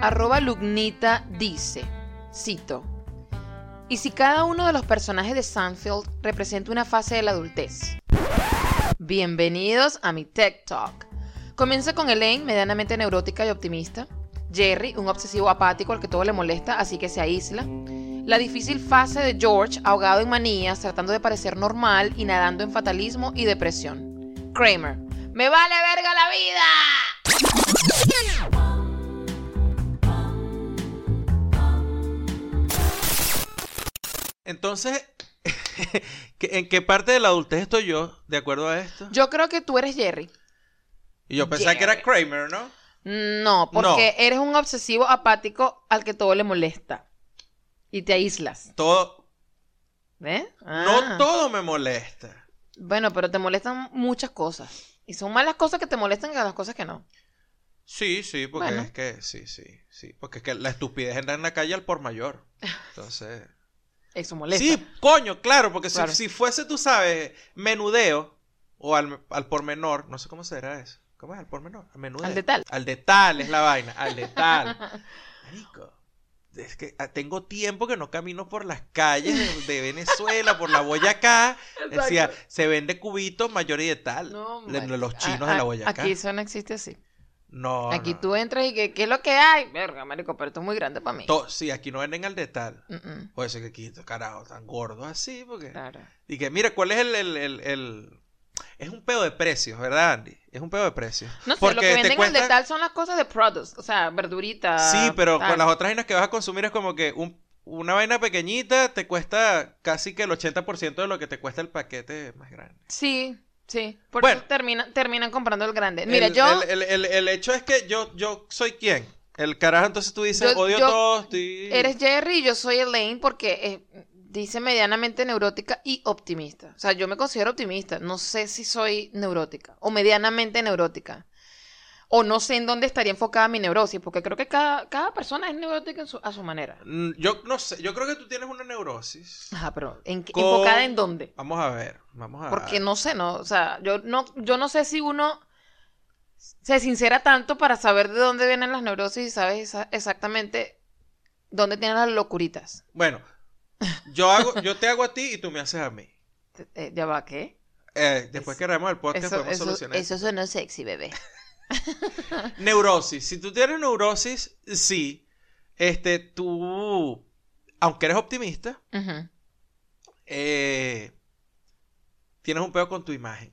Arroba Lugnita dice, cito, ¿y si cada uno de los personajes de Seinfeld representa una fase de la adultez? Bienvenidos a mi Tech Talk. Comienza con Elaine, medianamente neurótica y optimista. Jerry, un obsesivo apático al que todo le molesta, así que se aísla. La difícil fase de George, ahogado en manías, tratando de parecer normal y nadando en fatalismo y depresión. Kramer, ¡me vale verga la vida! Entonces, ¿qué- ¿en qué parte de la adultez estoy yo, de acuerdo a esto? Yo creo que tú eres Jerry. Y yo pensaba que era. Kramer, ¿no? No, porque eres un obsesivo apático al que todo le molesta. Y te aíslas. Todo, ¿Ves? No Ah. todo me molesta. Bueno, pero te molestan muchas cosas. Y son más las cosas que te molestan que las cosas que no. Sí, sí, porque Bueno. es que, sí, sí, sí. Porque es que la estupidez anda en la calle al por mayor. Entonces. Eso molesta. Sí, coño, claro, porque si- Claro. si, fuese, tú sabes, menudeo o al, al por menor, no sé cómo será eso. ¿Cómo es al por menor? Al menudeo. Al de tal. Al de tal es la vaina, al de tal. Marico, es que ah, tengo tiempo que no camino por las calles de, de Venezuela, por la Boyacá. Decía, se vende cubitos mayor y de tal. No, de, los chinos A- de la Boyacá. Aquí eso no existe así. No, aquí no. tú entras y que, ¿qué es lo que hay? Verga, marico, pero esto es muy grande para mí. To- sí, aquí no venden al de tal. Mm, mm, Puede ser que aquí, carajo, tan gordos así, porque... claro. Y que, mira, ¿cuál es el, el, el- el- Es un pedo de precios, ¿verdad, Andy? Es un pedo de precios. No sé, Porque lo que venden al cuesta- de tal son las cosas de produce, o sea, verduritas. Sí, pero tal. con las otras vainas que vas a consumir es como que un- una vaina pequeñita te cuesta casi que el 80% de lo que te cuesta el paquete más grande. Sí, sí. Por Bueno. eso terminan, terminan comprando el grande. Mira, el, yo... El, el- el- el hecho es que yo, yo soy quién. El carajo, entonces tú dices, Yo- odio yo-. Eres Jerry y yo soy Elaine porque eh, dice medianamente neurótica y optimista. O sea, yo me considero optimista. No sé si soy neurótica o medianamente neurótica. O no sé en dónde estaría enfocada mi neurosis, porque creo que cada, cada persona es neurótica en su- a su manera. Mm, Yo no sé, yo creo que tú tienes una neurosis. Ajá, pero ¿en Con- enfocada en dónde? Vamos a ver, vamos a Porque no sé, ¿no? O sea, yo no, yo no sé si uno se sincera tanto para saber de dónde vienen las neurosis y sabes exactamente dónde tienen las locuritas. Bueno, yo hago, yo te hago a ti y tú me haces a mí. Eh, ¿Ya va qué? Eh, después Es- que hagamos el podcast Eso, podemos eso, solucionar. eso suena sexy, bebé. Neurosis. Si tú tienes neurosis, sí. Este, tú, aunque eres optimista, eh, tienes un pedo con tu imagen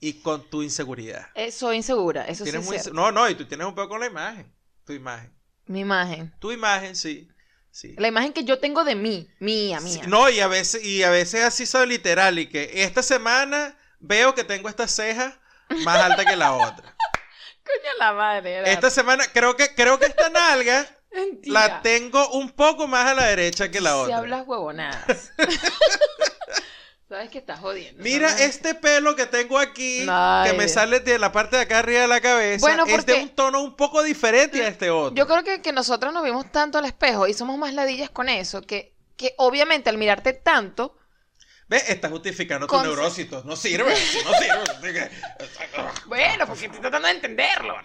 y con tu inseguridad. Eh, soy insegura, eso sí es cierto. no, no, y tú tienes un pedo con la imagen. Tu imagen. Mi imagen. Tu imagen, sí. sí. La imagen que yo tengo de mí, mía, Sí, mía. no, y a veces, y a veces así soy literal, y que esta semana veo que tengo esta ceja más alta que la otra. Coño la madre. era- Esta semana creo que, creo que esta nalga Mentira. la tengo un poco más a la derecha que la Si otra. hablas huevonadas. Sabes que estás jodiendo. Mira este pelo que tengo aquí, Ay, que me Dios. sale de la parte de acá arriba de la cabeza, Bueno, es de un tono un poco diferente a este otro. Yo creo que, que nosotros nos vimos tanto al espejo y somos más ladillas con eso, que, que obviamente al mirarte tanto, ¿Ves? Estás justificando tu neurosis. No sirve, no sirve. bueno, porque estoy tratando de entenderlo.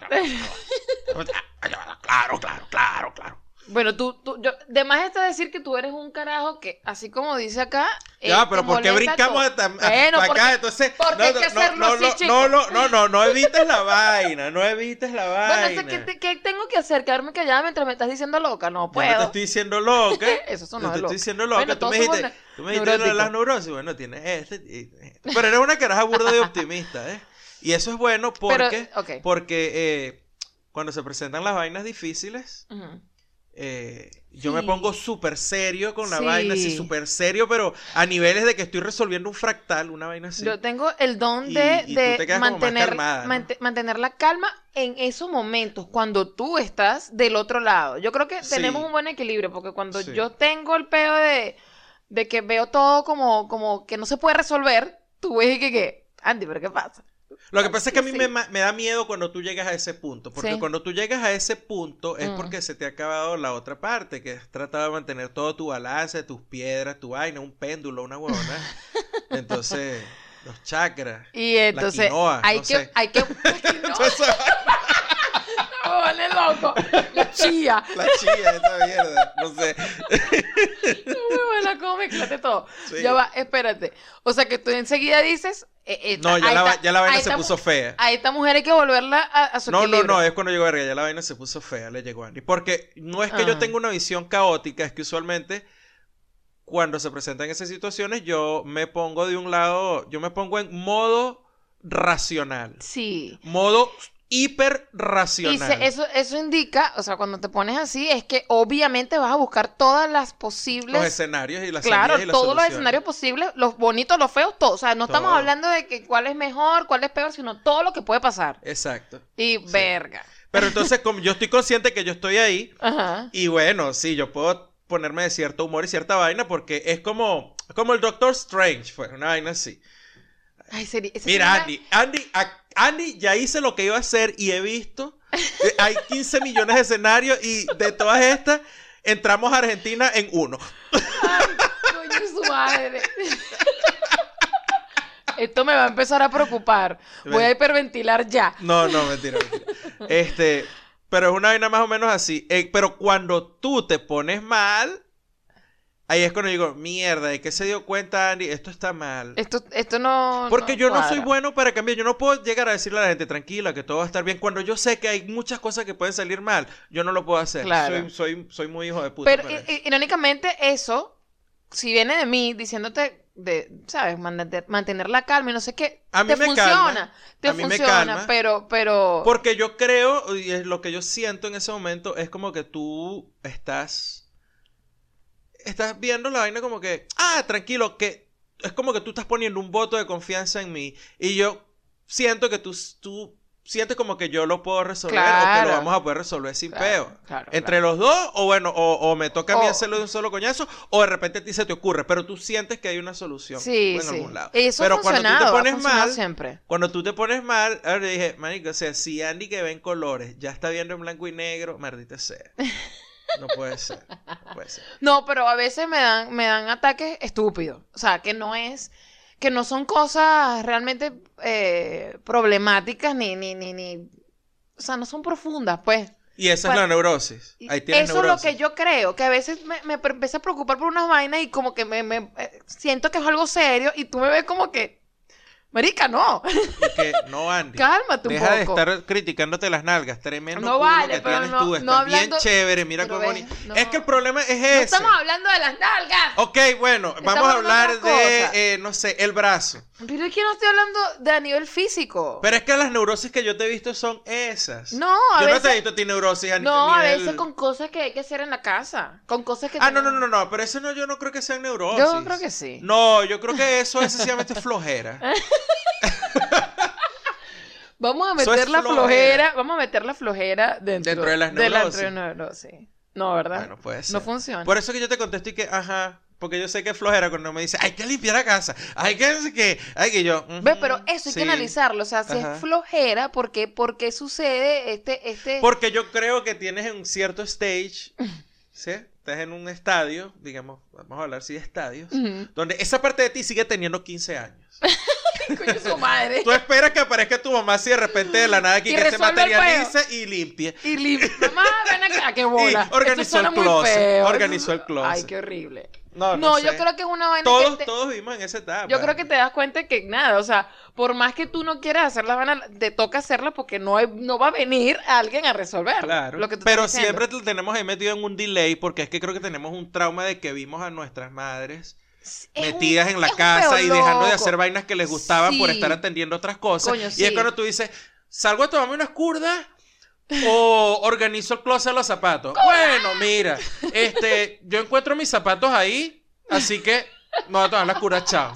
Claro, claro, claro, claro. Bueno, tú, tú, yo, de más está decir que tú eres un carajo que, así como dice acá, Ya, eh, pero te ¿por qué brincamos hasta, hasta Bueno, acá? porque- Entonces, porque no, hay que no, hacerlo no, así, no, chico. no, no, no, no, no evites la vaina, no evites la Bueno, vaina. que, te- que tengo que hacer, quedarme callada mientras me estás diciendo loca, no Yo puedo. no te estoy diciendo loca. Eso sonó No te estoy diciendo loca. Bueno, tú me dijiste, tú me dijiste de las neurosis. Bueno, tienes este. y- y- Pero eres una caraja burda de optimista, ¿eh? Y eso es bueno porque, Pero, porque eh, cuando se presentan las vainas difíciles. Eh, yo me pongo súper serio con la Sí. vaina, así súper serio, pero a niveles de que estoy resolviendo un fractal, una vaina así. Yo tengo el don de, y de mantener, calmada, ¿no? mante- mantener la calma en esos momentos, cuando tú estás del otro lado. Yo creo que Sí. tenemos un buen equilibrio, porque cuando yo tengo el peo de, de que veo todo como, como que no se puede resolver, tú ves y que, que, Andy, ¿pero qué pasa? Lo que pasa es que a mí Sí. me, me da miedo cuando tú llegas a ese punto, porque Sí. cuando tú llegas a ese punto es Mm. porque se te ha acabado la otra parte, que has tratado de mantener todo tu balance, tus piedras, tu vaina, un péndulo, una huevona. Entonces, los chakras. Y entonces quinoa, hay, no que, sé. hay que... Me pone loco. La chía. la chía, esa mierda, no sé. Muy buena, cómo mezclaste todo. Sí. Ya va, espérate. O sea que tú enseguida dices... eh, eh, No, ya la, ya la vaina se puso fea. A esta mujer hay que volverla a, a su No, no, equilibrio. no, es cuando llegó verga, ya la vaina se puso fea, le llegó a Andy. Porque no es que yo Ah. tenga una visión caótica, es que usualmente cuando se presentan esas situaciones yo me pongo de un lado, yo me pongo en modo racional, Sí. modo hiper Y racional. se- eso, eso indica, o sea, cuando te pones así, es que obviamente vas a buscar todas las posibles. los escenarios y las Claro, salidas y las todos los escenarios posibles, los bonitos, los feos, todos. O sea, no estamos hablando de que cuál es mejor, cuál es peor, sino todo lo que puede pasar. Exacto. Y verga. Pero entonces como yo estoy consciente que yo estoy ahí Ajá. y bueno, sí, yo puedo ponerme de cierto humor y cierta vaina porque es como Como el Doctor Strange fue, una vaina así. Ay, sería, Mira, sería- Andy, Andy, Andy, ya hice lo que iba a hacer y he visto. eh, hay 15 millones de escenarios y de todas estas entramos a Argentina en uno. Ay, coño, su madre. Esto me va a empezar a preocupar. Voy a hiperventilar ya. No, no, mentira, mentira. Este, pero es una vaina más o menos así. Eh, pero cuando tú te pones mal, ahí es cuando digo, mierda, ¿de qué se dio cuenta Andy? Esto está mal. Esto, esto no. Porque yo no soy bueno para cambiar. Yo no puedo llegar a decirle a la gente tranquila que todo va a estar bien. Cuando yo sé que hay muchas cosas que pueden salir mal, yo no lo puedo hacer. Claro. Soy, soy, soy muy hijo de puta. Pero irónicamente, eso, si viene de mí diciéndote de, ¿sabes? Mantener, mantener la calma y no sé qué, A mí te me funciona. calma. Te A mí me funciona, calma. pero, pero. Porque yo creo, y es lo que yo siento en ese momento, es como que tú estás. Estás viendo la vaina como que. Ah, tranquilo, que. Es como que tú estás poniendo un voto de confianza en mí. Y yo siento que tú, tú sientes como que yo lo puedo resolver o que lo vamos a poder resolver sin Claro, peo. claro, Entre los dos, o bueno, o, o me toca a mí O- hacerlo de un solo coñazo, o de repente a ti se te ocurre, pero tú sientes que hay una solución Sí, en sí. algún lado. Eso pero cuando tú te pones mal, siempre. cuando tú te pones mal, ahora dije, marico, o sea, si Andy que ve en colores ya está viendo en blanco y negro, maldita sea. No puede ser, no puede ser. No, pero a veces me dan, me dan ataques estúpidos. O sea, que no es, que no son cosas realmente eh, problemáticas ni, ni, ni, ni, o sea, no son profundas, pues. Y esa es la neurosis. Y Ahí tienes Eso es lo que yo creo, que a veces me, me empiezo a preocupar por unas vainas y como que me, me- eh, siento que es algo serio y tú me ves como que, marica, no, que, no, Andy. cálmate un Deja de poco. estar criticándote las nalgas. Tremendo No culo vale, que pero tienes no- tú. Está no bien hablando- chévere. Mira pero cómo bonito. no. Es que el problema es No ese. estamos hablando de las nalgas. Ok, bueno, Estamos vamos a hablar de, eh, no sé, el brazo. Pero es que no estoy hablando de a nivel físico. Pero es que las neurosis que yo te he visto son esas. No, a yo no te he visto a ti neurosis a no, a veces con cosas que hay que hacer en la casa. Con cosas que Ah, no, no, no, no, pero eso no, yo no creo que sean neurosis. Yo creo que sí. No, yo creo que eso es sencillamente flojera. Vamos a meter la flojera. flojera. vamos a meter la flojera dentro, Dentro de las la- neurosis. de la neurosis. No, ¿verdad? Bueno, puede ser. No funciona. Por eso que yo te contesto y que, ajá, porque yo sé que es flojera cuando me dice, hay que limpiar la casa, hay que, qué, hay que yo. Ve, ujú, pero eso hay sí. que analizarlo. O sea, si Ajá. es flojera, ¿por qué, por qué sucede este, este... Porque yo creo que tienes un cierto stage, ¿sí? Estás en un estadio, digamos, vamos a hablar sí de estadios, donde esa parte de ti sigue teniendo 15 años. Coño, su madre. Tú esperas que aparezca tu mamá si de repente de la nada aquí Y que se materialice y limpie. Y limpia. Mamá, ven acá, qué bola. Y organizó el closet, organizó el closet. Ay, qué horrible. No, No, no, yo creo que es una vaina todos, que te- todos vivimos en esa etapa. Yo creo que te das cuenta que nada, o sea, por más que tú no quieras hacer la vaina, te toca hacerla porque no, hay- no va a venir alguien a resolver. Claro. Lo que tú Pero siempre lo tenemos ahí metido en un delay porque es que creo que tenemos un trauma de que vimos a nuestras madres Un- metidas en la casa y dejando de hacer vainas que les gustaban por estar atendiendo otras cosas. Coño, y es cuando tú dices, salgo a tomarme unas curdas o organizo el closet de los zapatos. Bueno, mira, este, yo encuentro mis zapatos ahí, así que me voy a tomar las curdas, chao.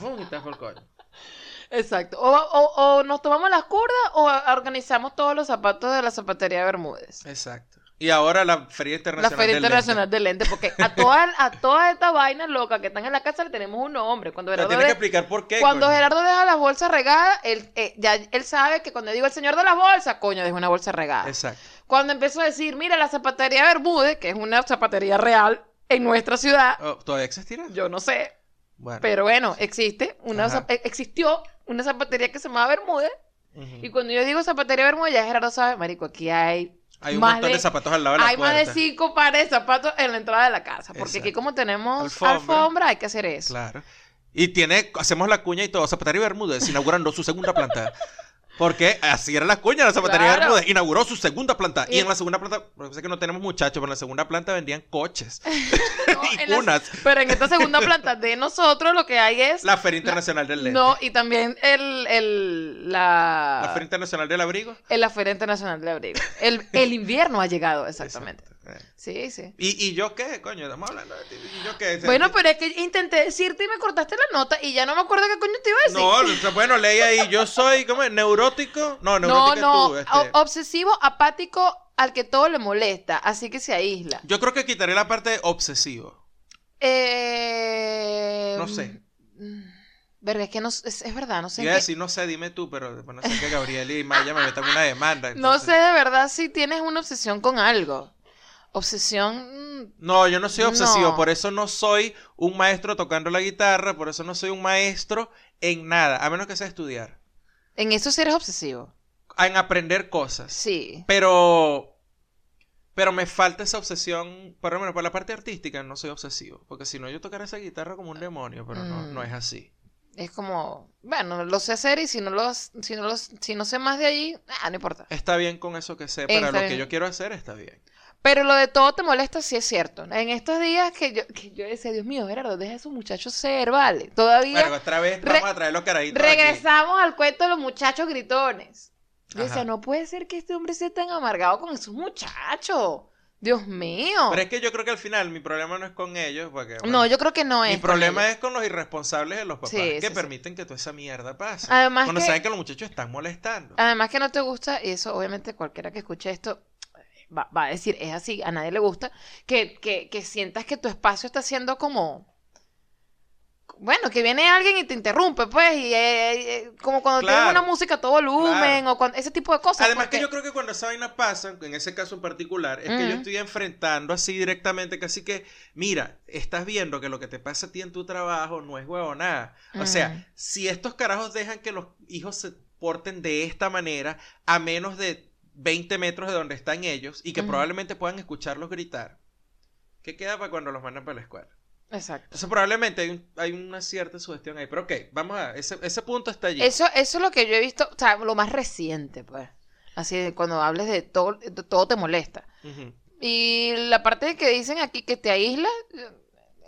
Exacto. O, o- o nos tomamos las curdas o organizamos todos los zapatos de la zapatería de Bermúdez. Exacto. Y ahora la Feria La Internacional Feria del Lente. Internacional del Lente, porque a todas a todas estas vainas locas que están en la casa le tenemos un nombre. Cuando Gerardo, tienes que de- explicar por qué. cuando coño. Gerardo deja las bolsas regadas, él, eh, ya él sabe que cuando digo el señor de las bolsas, coño, deja una bolsa regada. Exacto. Cuando empezó a decir, mira, la zapatería Bermúdez, que es una zapatería real en nuestra ciudad, Oh, ¿Todavía existirá? yo no sé, Bueno. pero bueno, existe, una zap- eh, existió una zapatería que se llamaba Bermúdez, Ujú. y cuando yo digo zapatería Bermúdez, ya Gerardo sabe, marico, aquí hay, Hay un más montón de, de- zapatos al lado de la hay más de cinco pares de zapatos en la entrada de la casa, porque aquí como tenemos alfombra, Alfombra. hay que hacer eso. Claro. Y tiene, hacemos la cuña y todo. Zapatería Bermúdez inaugurando su segunda planta. Porque así era la cuña, la zapatería Claro. Bermúdez inauguró su segunda planta. Y, Y- en la segunda planta, porque sé que no tenemos muchachos, pero en la segunda planta vendían coches No, y la- cunas. pero en esta segunda planta de nosotros lo que hay es... La Feria Internacional del Lente. no, y también el, el, la... La Feria Internacional del Abrigo. En la Feria Internacional del Abrigo. El, el invierno ha llegado, exactamente. Exacto. Sí, sí. ¿Y, ¿Y yo qué, coño? Estamos hablando de ti. ¿Y yo qué? Bueno, pero es que intenté decirte y me cortaste la nota y ya no me acuerdo qué coño te iba a decir. No, bueno, leí ahí. Yo soy, ¿cómo es? ¿Neurótico? No, no, neurótico no. tú. este. obsesivo, apático, al que todo le molesta, así que se aísla. Yo creo que quitaré la parte de obsesivo. Eh, No sé. Verga, es que no, es, es verdad, no sé. Iba a qué- decir, no sé, dime tú, pero después no sé que Gabriel y Maya me metan una demanda. no sé de verdad si tienes una obsesión con algo. Obsesión. mm, No, yo no soy obsesivo, No. por eso no soy un maestro tocando la guitarra, por eso no soy un maestro en nada, a menos que sea estudiar, En eso sí eres obsesivo. en aprender cosas. Sí. Pero pero me falta esa obsesión, por lo menos por la parte artística no soy obsesivo, porque si no yo tocara esa guitarra como un demonio, pero no, Mm. no es así. Es como, bueno, lo sé hacer y si no lo, si no lo, si no sé más de allí, ah, no importa. Está bien con eso que sé, para Está lo que yo quiero hacer está bien. Pero lo de todo te molesta, sí es cierto. En estos días que yo, que yo decía, Dios mío, Gerardo, deja a esos muchachos ser, ¿vale? Todavía Bueno, otra vez vamos a traer los carajitos aquí. regresamos al cuento de los muchachos gritones. Yo Ajá. decía, no puede ser que este hombre sea tan amargado con esos muchachos. Dios mío. Pero es que yo creo que al final mi problema no es con ellos, porque bueno, No, yo creo que no es. Mi problema ellos. es con los irresponsables de los papás Sí, que sí, sí. permiten que toda esa mierda pase. Además Cuando que- saben que los muchachos están molestando. Además que no te gusta, y eso obviamente cualquiera que escuche esto va, va a decir, es así, a nadie le gusta, que, que, que sientas que tu espacio está siendo como... Bueno, que viene alguien y te interrumpe, pues, y eh, eh, como cuando tienes Claro. una música a todo volumen, Claro. o cuando, ese tipo de cosas. Además porque- que yo creo que cuando esa vaina pasa, en ese caso en particular, es que yo estoy enfrentando así directamente, casi que, mira, estás viendo que lo que te pasa a ti en tu trabajo no es huevonada. O sea, si estos carajos dejan que los hijos se porten de esta manera, a menos de 20 metros de donde están ellos, y que probablemente puedan escucharlos gritar, ¿qué queda para cuando los mandan para la escuela? Exacto. Entonces probablemente hay, un- hay una cierta sugestión ahí. Pero ok, vamos a... Ese, ese punto está allí. Eso, eso es lo que yo he visto, o sea, lo más reciente, pues. Así, de cuando hables de todo, de todo te molesta. Y la parte que dicen aquí que te aísla,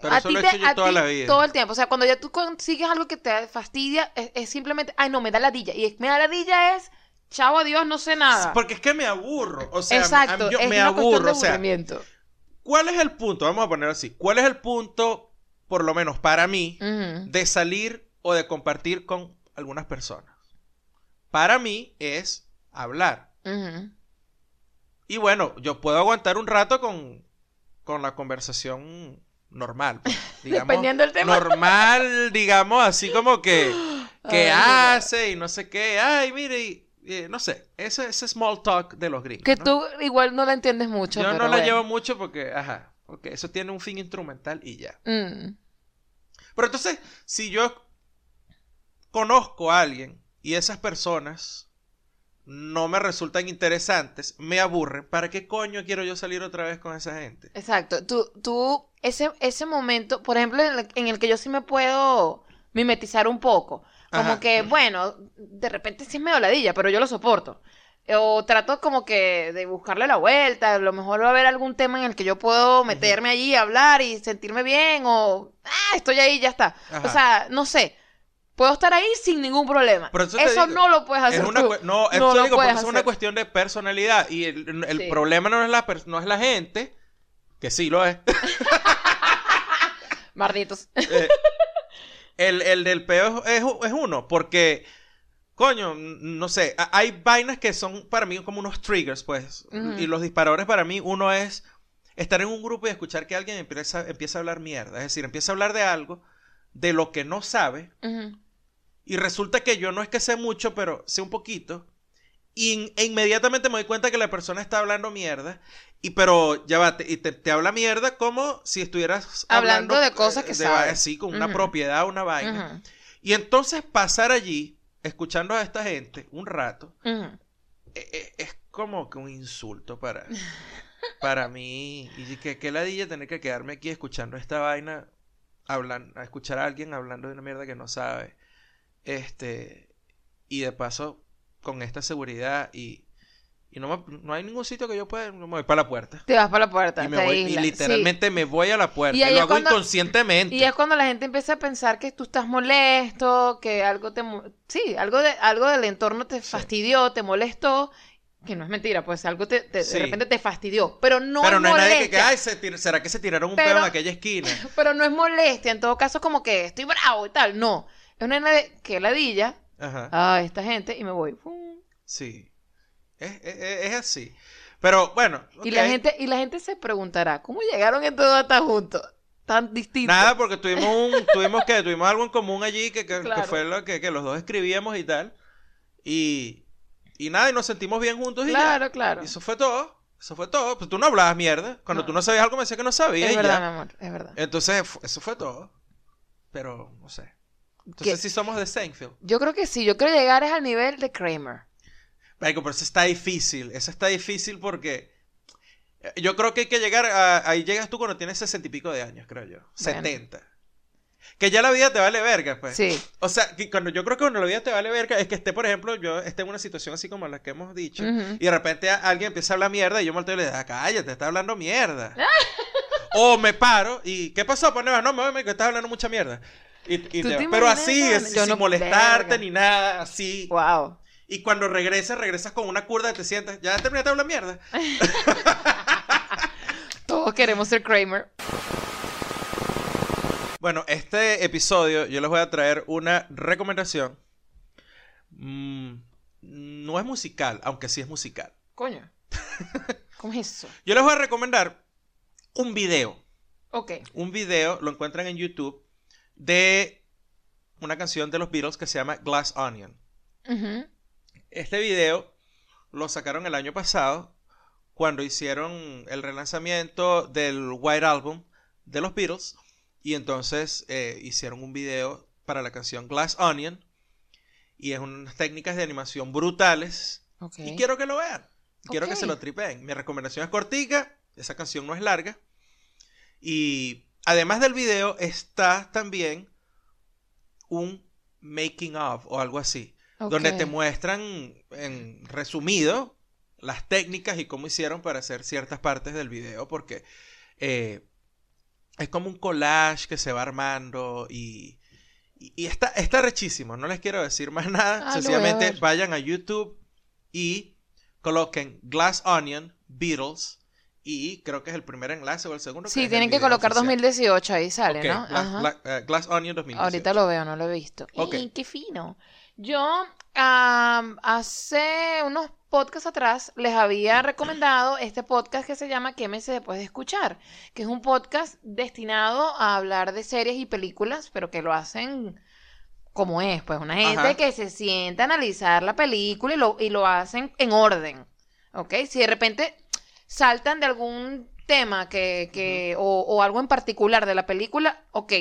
Pero a eso ti lo he hecho yo toda la vida. Todo el tiempo. O sea, cuando ya tú consigues algo que te fastidia, es, es simplemente, ay, no, me da ladilla. Y es- me da ladilla es, chao, adiós, no sé nada. Porque es que me aburro. O sea, Exacto, yo es me una cuestión de aburro. O sea. ¿cuál es el punto? Vamos a poner así. ¿Cuál es el punto, por lo menos para mí, de salir o de compartir con algunas personas? Para mí es hablar. Y bueno, yo puedo aguantar un rato con, con la conversación normal. pues, digamos, Dependiendo del tema. Normal, digamos, así como que, ¿qué Ay, hace? Y no sé qué. Ay, mire, y, eh, no sé. Ese, ese small talk de los gringos. Que ¿no? tú igual no la entiendes mucho. Yo pero no la bueno. llevo mucho porque, ajá, porque eso tiene un fin instrumental y ya. Mm. Pero entonces, si yo conozco a alguien y esas personas no me resultan interesantes, me aburren, ¿para qué coño quiero yo salir otra vez con esa gente? Exacto. Tú, tú, ese, ese momento, por ejemplo, en el, en el que yo sí me puedo mimetizar un poco. Como Ajá. que, bueno, de repente sí es medio ladilla, pero yo lo soporto. O trato como que de buscarle la vuelta. A lo mejor va a haber algún tema en el que yo puedo meterme allí, hablar y sentirme bien. O, ah, estoy ahí, ya está. Ajá. O sea, no sé. Puedo estar ahí sin ningún problema. Eso te Eso digo, no lo puedes hacer Es una, tú. cue- no, eso No lo digo, puedes es una hacer. cuestión de personalidad y el, el Sí. problema no es, la, no es la gente, que sí lo es. Malditos. Eh, el, el del peo es, es uno, porque, coño, no sé, hay vainas que son para mí como unos triggers, pues, y los disparadores para mí, uno es estar en un grupo y escuchar que alguien empieza, empieza a hablar mierda, es decir, empieza a hablar de algo, de lo que no sabe, y resulta que yo no es que sé mucho, pero sé un poquito. Y e inmediatamente me doy cuenta que la persona está hablando mierda. Y pero ya va, te, y te, te habla mierda como si estuvieras Hablando de cosas que eh, sabe. Así, con una propiedad, una vaina. Y entonces pasar allí, escuchando a esta gente un rato, e- e- es como que un insulto para, para mí. Y que, que ladilla tener que quedarme aquí escuchando esta vaina, hablando, a escuchar a alguien hablando de una mierda que no sabe. Este, y de paso, con esta seguridad y, y no, me- no hay ningún sitio que yo pueda, me voy para la puerta. Te vas para la puerta. Y me voy, y aíslas, sí. literalmente me voy a la puerta. Y Y, lo es hago cuando- inconscientemente. Y es cuando la gente empieza a pensar que tú estás molesto, que algo te... Sí, algo, de, algo del entorno te Sí. fastidió, te molestó, que no es mentira, pues algo te, te- Sí. de repente te fastidió, pero no Pero es no hay nadie que, "Ay, se ¿será que se tiraron un Pero- pedo en aquella esquina? Pero no es molestia, en todo caso como que estoy bravo y tal, no. Es una que ladilla, Ajá. ah, esta gente, y me voy. pum. Sí. Es, es- es así. Pero bueno. Y la gente y la gente se preguntará, ¿cómo llegaron estos dos hasta juntos? tan distinto. Nada, porque tuvimos un, tuvimos que, tuvimos algo en común allí que, que- que Claro. fue lo que, que los dos escribíamos y tal. Y, y nada, y nos sentimos bien juntos y ya. Claro, claro. Y eso fue todo. Eso fue todo. Pues tú no hablabas mierda. Cuando No. tú no sabías algo me decías que no sabías Es y verdad, ya. mi amor, es verdad. Entonces, eso fue todo. Pero, no sé. Entonces ¿Qué? sí somos de Seinfeld. Yo creo que sí, yo creo llegar es al nivel de Kramer. Marico, pero eso está difícil. Eso está difícil porque eh, yo creo que hay que llegar a... Ahí llegas tú cuando tienes sesenta y pico de años, creo yo. Bueno. 70. Que ya la vida te vale verga, pues. Sí. O sea, que cuando yo creo que cuando la vida te vale verga es que esté, por ejemplo, yo esté en una situación así como la que hemos dicho. Ujú. Y de repente alguien empieza a hablar mierda y yo me volteo y le digo, "Ah, cállate, está hablando mierda. o me paro y, ¿qué pasó? Pues no, no, me voy, que estás hablando mucha mierda. Y, y ¿Tú te te vas. Pero así, es, sin no- molestarte verga. ni nada, así. Wow. Y cuando regresas, regresas con una curda y te sientas, ya terminaste de hablar mierda. Todos queremos ser Kramer. Bueno, este episodio yo les voy a traer una recomendación. Mm, no es musical, aunque sí es musical. Coño. ¿Cómo es eso? Yo les voy a recomendar un video. Ok. Un video, lo encuentran en YouTube, de una canción de los Beatles que se llama Glass Onion. Este video lo sacaron el año pasado cuando hicieron el relanzamiento del White Album de los Beatles y entonces eh, hicieron un video para la canción Glass Onion y es unas técnicas de animación brutales Ok. y quiero que lo vean. Quiero que se lo tripeen. Mi recomendación es cortica, esa canción no es larga y además del video está también un making of o algo así donde te muestran en resumido las técnicas y cómo hicieron para hacer ciertas partes del video, porque eh, es como un collage que se va armando y, y- y está, está rechísimo. No les quiero decir más nada. Ah, a Sencillamente vayan a YouTube y coloquen Glass Onion Beatles y creo que es el primer enlace o el segundo. Sí, tienen que colocar oficial. 2018 ahí sale, ¿no? Glass, Ajá. Eh, Glass Onion 2018. Ahorita lo veo, no lo he visto. Ok. ¡Y qué fino! Yo hace unos podcasts atrás les había recomendado este podcast que se llama Quémese después de escuchar, que es un podcast destinado a hablar de series y películas, pero que lo hacen como es, pues una gente Ajá. que se sienta a analizar la película y lo, y lo hacen en orden, ¿ok? Si de repente saltan de algún tema que, que o, o algo en particular de la película, ok,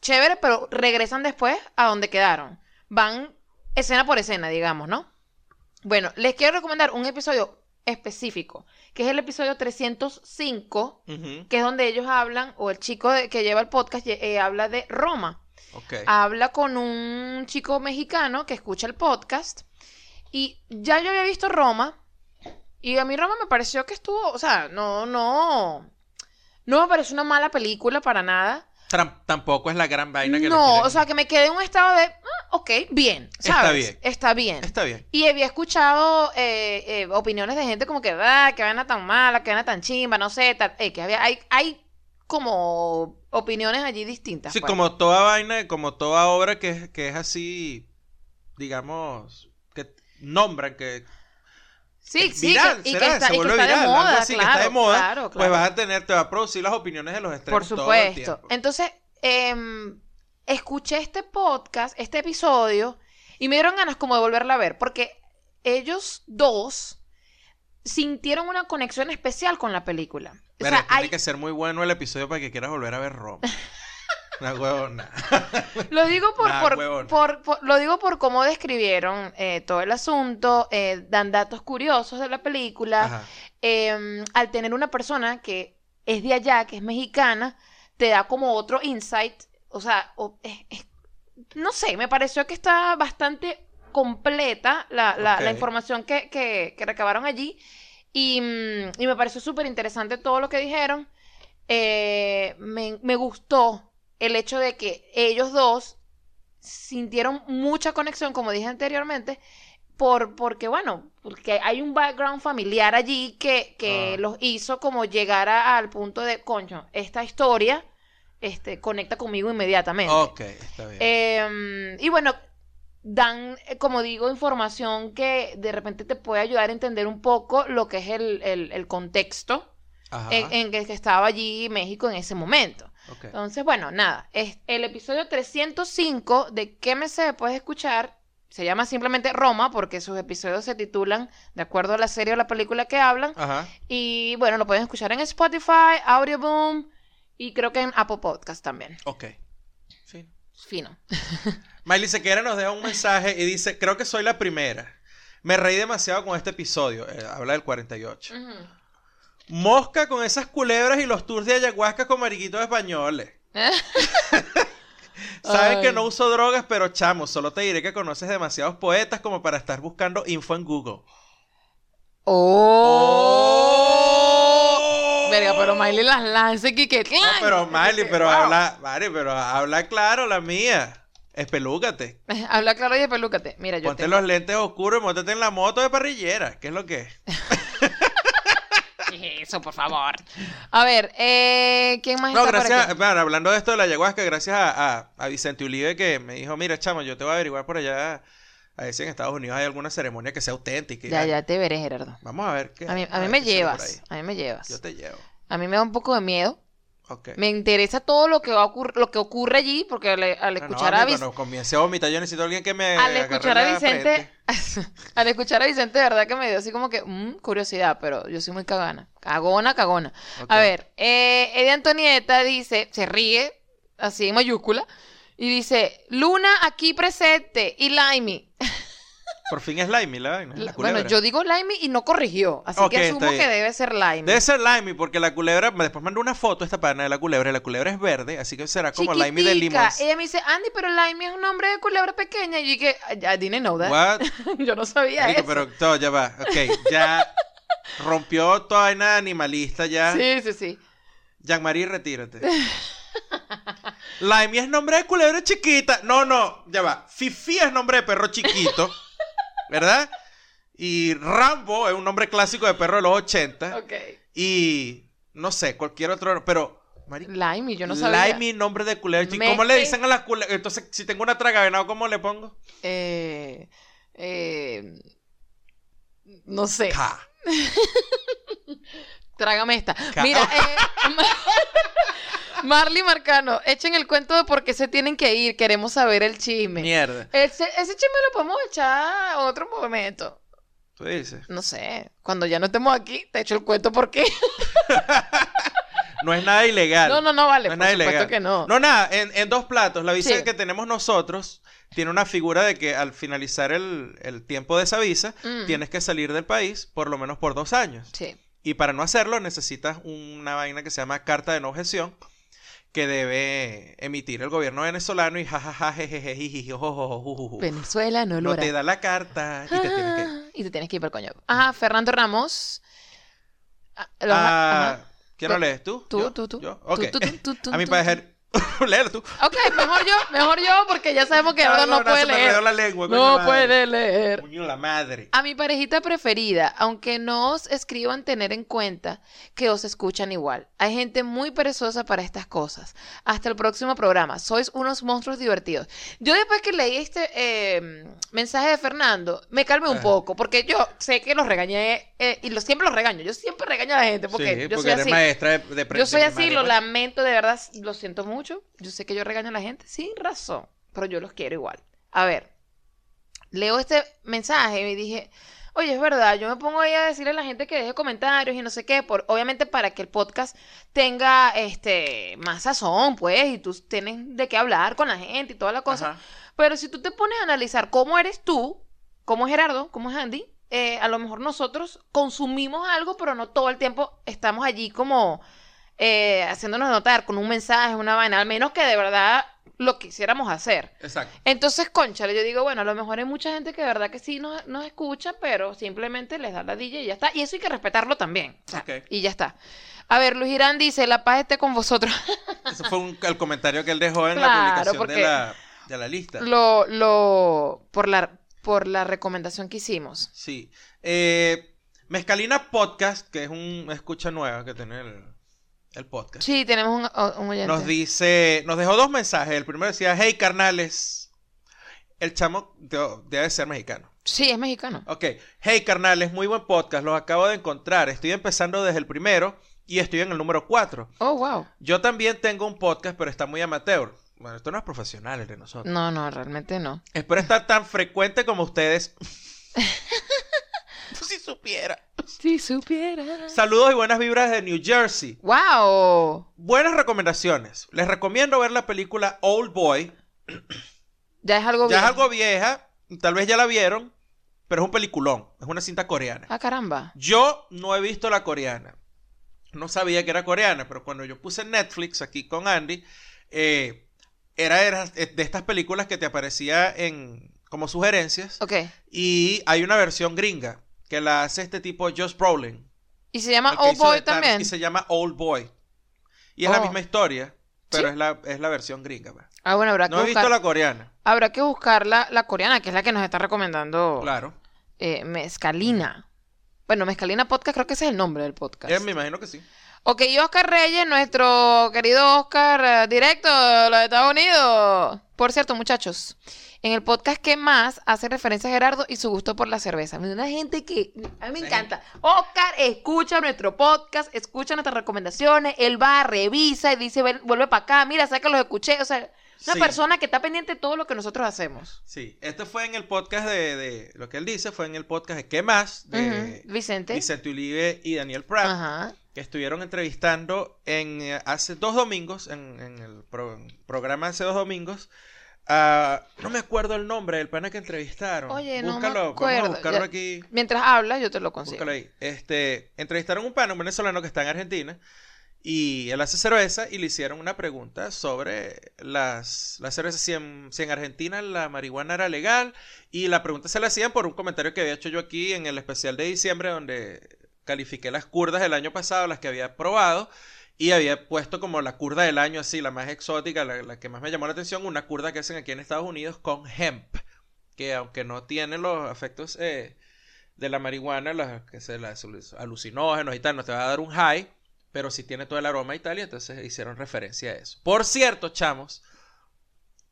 chévere, pero regresan después a donde quedaron. Van escena por escena, digamos, ¿no? Bueno, les quiero recomendar un episodio específico, que es el episodio 305, Ujú, que es donde ellos hablan, o el chico de- que lleva el podcast eh, habla de Roma. Habla con un chico mexicano que escucha el podcast. Y ya yo había visto Roma. Y a mí Roma me pareció que estuvo, o sea, no, no. No me pareció una mala película para nada. Tram- tampoco es la gran vaina que No, o sea, que me quedé en un estado de, ah, ok, bien, Está ¿sabes? bien. Está bien. Está bien. Y había escuchado eh, eh, opiniones de gente como que, ah, que vaina tan mala, que vaina tan chimba, no sé, tal, eh, que había, hay, hay como opiniones allí distintas. Sí, pues. como toda vaina, como toda obra que, es- que es así, digamos, que nombran, que Sí, sí, viral, que, y será, que está, se y que está de moda, así, claro, que está de moda, claro, pues vas a tener, te va a producir las opiniones de los extremos Por todo el supuesto. Entonces, em, escuché este podcast, este episodio, y me dieron ganas como de volverla a ver, porque ellos dos sintieron una conexión especial con la película. O Verga, sea, tiene hay, que ser muy bueno el episodio para que quieras volver a ver Roma. Una huevona. Lo digo por, Nah, por, por- por- lo digo por cómo describieron eh, todo el asunto, eh, dan datos curiosos de la película. Eh, al tener una persona que es de allá, que es mexicana, te da como otro insight. O sea, o- no sé, me pareció que está bastante completa la, la- información que, que- que recabaron allí. Y, mm, y me pareció súper interesante todo lo que dijeron. Eh, me, me gustó el hecho de que ellos dos sintieron mucha conexión, como dije anteriormente, por, porque, bueno, porque hay un background familiar allí que, que Ah. los hizo como llegar a- al punto de, coño, esta historia este, conecta conmigo inmediatamente. Ok, está bien. Eh, y bueno, dan, eh, como digo, información que de repente te puede ayudar a entender un poco lo que es el, el- el contexto Ajá. en, en que, que estaba allí México en ese momento. Entonces, bueno, nada. Es el episodio 305 de ¿Qué me sé? Puedes escuchar. Se llama simplemente Roma porque sus episodios se titulan de acuerdo a la serie o la película que hablan. Ajá. Y bueno, lo pueden escuchar en Spotify, Audioboom y creo que en Apple Podcast también. Ok. Sí. Fino. Miley Sequera nos deja un mensaje y dice, creo que soy la primera. Me reí demasiado con este episodio. Eh, habla del 48. Ujú. Mosca con esas culebras y los tours de ayahuasca con mariquitos españoles. Saben Ay. que no uso drogas, pero chamo, solo te diré que conoces demasiados poetas como para estar buscando info en Google. ¡Oh! Verga, pero Miley las lanza y que No, pero Miley, pero habla, Mari, pero habla claro la mía. Espelúcate. Habla claro y despelúcate. Mira, yo Ponte tengo- los lentes oscuros y móntate en la moto de parrillera. ¿Qué es lo que es? ¿Qué es Eso, por favor. A ver, eh, ¿quién más No, está por gracias, aquí? bueno, hablando de esto de la ayahuasca, gracias a, a- a Vicente Ulibe que me dijo, mira, chamo, yo te voy a averiguar por allá, a ver si en Estados Unidos hay alguna ceremonia que sea auténtica. Ya, ya te veré, Gerardo. Vamos a ver qué. A mí, a mí ver me por llevas. A mí me llevas. Yo te llevo. A mí me da un poco de miedo. Me interesa todo lo que va a ocurrir, lo que ocurre allí, porque al, al No, no, escuchar hombre, a Vic- cuando comience a vomitar, yo necesito a alguien que me. al escuchar a Vicente, al escuchar a Vicente, de verdad que me dio así como que mm, curiosidad, pero yo soy muy cagana. Cagona, cagona. A ver, eh, Eddie Antonieta dice, se ríe, así en mayúscula, y dice, Luna aquí presente y Laimi. Por fin es Limey, la vaina. la bueno, yo digo Laimi y no corrigió, así que asumo que debe ser Laimi. Debe ser Limey, porque la culebra. Después mandó una foto esta pana de la culebra. y La culebra es verde, así que será como Limey de limón. Ella me dice, Andy, pero Laimi es un nombre de culebra pequeña. Y yo dije, I didn't know that. What? yo no sabía Marico, eso. pero todo, ya va. Ok, ya rompió toda vaina animalista ya. Sí, sí, sí. Jean-Marie, retírate. Limey es nombre de culebra chiquita. No, no, ya va. Fifi es nombre de perro chiquito. ¿Verdad? Y Rambo es un nombre clásico de perro de los 80. Ok. Y no sé, cualquier otro. Pero. Laimi, yo no sabía. Limey, nombre de culebra. Me- ¿Cómo le dicen a las culebras? Entonces, si tengo una traga venado, ¿cómo le pongo? Eh, eh, no sé. K. Trágame esta. Mira, eh, Marley Marcano, echen el cuento de por qué se tienen que ir. Queremos saber el chisme. Mierda. Ese, ese chisme lo podemos echar en otro momento. Tú dices. No sé. Cuando ya no estemos aquí, te echo el cuento por qué. No es nada ilegal. No, no, no, vale. No es por nada ilegal. que no. No, nada, en, en dos platos. La visa Sí. que tenemos nosotros tiene una figura de que al finalizar el, el tiempo de esa visa, Mm. tienes que salir del país por lo menos por dos años. Sí. Y para no hacerlo, necesitas una vaina que se llama carta de no objeción que debe emitir el gobierno venezolano y jajaja, jejeje. Venezuela no lo No hará. te da la carta y te tienes que... Ah, Y te tienes que ir por coño. Ajá, Fernando Ramos. Ah, lo Ah, ajá. ¿Quién lo Tú- lees? ¿Tú? Tú, ¿Yo? tú, tú. ¿Yo? Tú, Ok. tú, tú, tú, tú, A mí tú, tú. Léelo tú. Ok, mejor yo, mejor yo, porque ya sabemos que ahora no, puede se me leer. la lengua, No madre. puede leer. Coño la madre. A mi parejita preferida, aunque no os escriban tener en cuenta que os escuchan igual. Hay gente muy perezosa para estas cosas. Hasta el próximo programa. Sois unos monstruos divertidos. Yo después que leí este eh, mensaje de Fernando, me calmé un Ajá. poco, porque yo sé que los regañé eh, y lo, siempre los regaño. Yo siempre regaño a la gente porque sí, yo porque soy eres así. maestra de, de Yo soy así, primaria, lo pues. lamento, de verdad, lo siento mucho. Yo sé que yo regaño a la gente sin razón, pero yo los quiero igual. A ver, leo este mensaje y dije, oye, es verdad, yo me pongo ahí a decirle a la gente que deje comentarios y no sé qué, por, obviamente para que el podcast tenga este más sazón, pues, y tú tienes de qué hablar con la gente y toda la cosa. Ajá. Pero si tú te pones a analizar cómo eres tú, cómo es Gerardo, cómo es Andy, eh, a lo mejor nosotros consumimos algo, pero no todo el tiempo estamos allí como eh, haciéndonos notar con un mensaje, una vaina, al menos que de verdad lo quisiéramos hacer. Exacto. Entonces, conchale, yo digo, bueno, a lo mejor hay mucha gente que de verdad que sí nos, nos escucha, pero simplemente les da la DJ y ya está. Y eso hay que respetarlo también. O sea. Y ya está. A ver, Luis Irán dice, la paz esté con vosotros. Ese fue un- el comentario que él dejó en Claro, la publicación porque- de, la, de la lista. lo, lo, por la, por la recomendación que hicimos. Sí. Eh, Mezcalina Podcast, que es un escucha nueva que tiene el, el podcast. Sí, tenemos un, un oyente. Nos dice, nos dejó dos mensajes. El primero decía, hey carnales. El chamo de- debe ser mexicano. Sí, es mexicano. Ok, hey carnales, muy buen podcast, los acabo de encontrar. Estoy empezando desde el primero y estoy en el número 4. Oh, wow. Yo también tengo un podcast, pero está muy amateur. Bueno, esto no es profesional el de nosotros. No, no, realmente no. Espero estar tan frecuente como ustedes. supiera. Si supiera. Saludos y buenas vibras de New Jersey. Wow. Buenas recomendaciones. Les recomiendo ver la película Old Boy. Ya es algo Ya es algo vieja, tal vez ya la vieron, pero es un peliculón, es una cinta coreana. Ah, caramba. Yo no he visto la coreana. No sabía que era coreana, pero cuando yo puse Netflix aquí con Andy, eh, era, era de estas películas que te aparecía en como sugerencias. Ok. Y hay una versión gringa que la hace este tipo Josh Brolin. ¿Y se llama Old Boy también? Y se llama Old Boy. Y es la Oh. misma historia, pero ¿Sí? es, la, es la versión gringa. pues. Ah, bueno, habrá que No he visto la coreana, Habrá que buscar la, la coreana, que es la que nos está recomendando claro. eh, Mezcalina. Bueno, Mezcalina Podcast, creo que ese es el nombre del podcast. Eh, me imagino que sí. Ok, y Oscar Reyes, nuestro querido Oscar, eh, directo de los Estados Unidos. Por cierto, muchachos, en el podcast que más hace referencia a Gerardo y su gusto por la cerveza. Una gente que a mí me encanta. Oscar escucha nuestro podcast, escucha nuestras recomendaciones, él va, revisa y dice, "Ven, vuelve para acá, mira, sé que los escuché. O sea, una Sí. persona que está pendiente de todo lo que nosotros hacemos. Sí, esto fue en el podcast de, de- lo que él dice, fue en el podcast de ¿Qué más? de Vicente. Vicente Uribe y Daniel Pratt, Ajá. que estuvieron entrevistando en eh, hace dos domingos, en, en el pro- programa hace dos domingos. A- no me acuerdo el nombre del pana que entrevistaron. Oye, no me Búscalo, vamos a acuerdo. buscarlo Ya- aquí. Mientras hablas, yo te lo consigo. Búscalo ahí. Este, entrevistaron un pana, un venezolano que está en Argentina, y él hace cerveza y le hicieron una pregunta sobre las, las cervezas, si en, si en Argentina la marihuana era legal, y la pregunta se la hacían por un comentario que había hecho yo aquí en el especial de diciembre, donde califiqué las curdas del año pasado, las que había probado, y había puesto como la curda del año así, la más exótica, la, que más me llamó la atención, una curda que hacen aquí en Estados Unidos con hemp, que aunque no tiene los efectos... eh, de la marihuana, las que se las alucinógenos y tal, no te va a dar un high, pero sí tiene todo el aroma y tal, y entonces hicieron referencia a eso. Por cierto, chamos,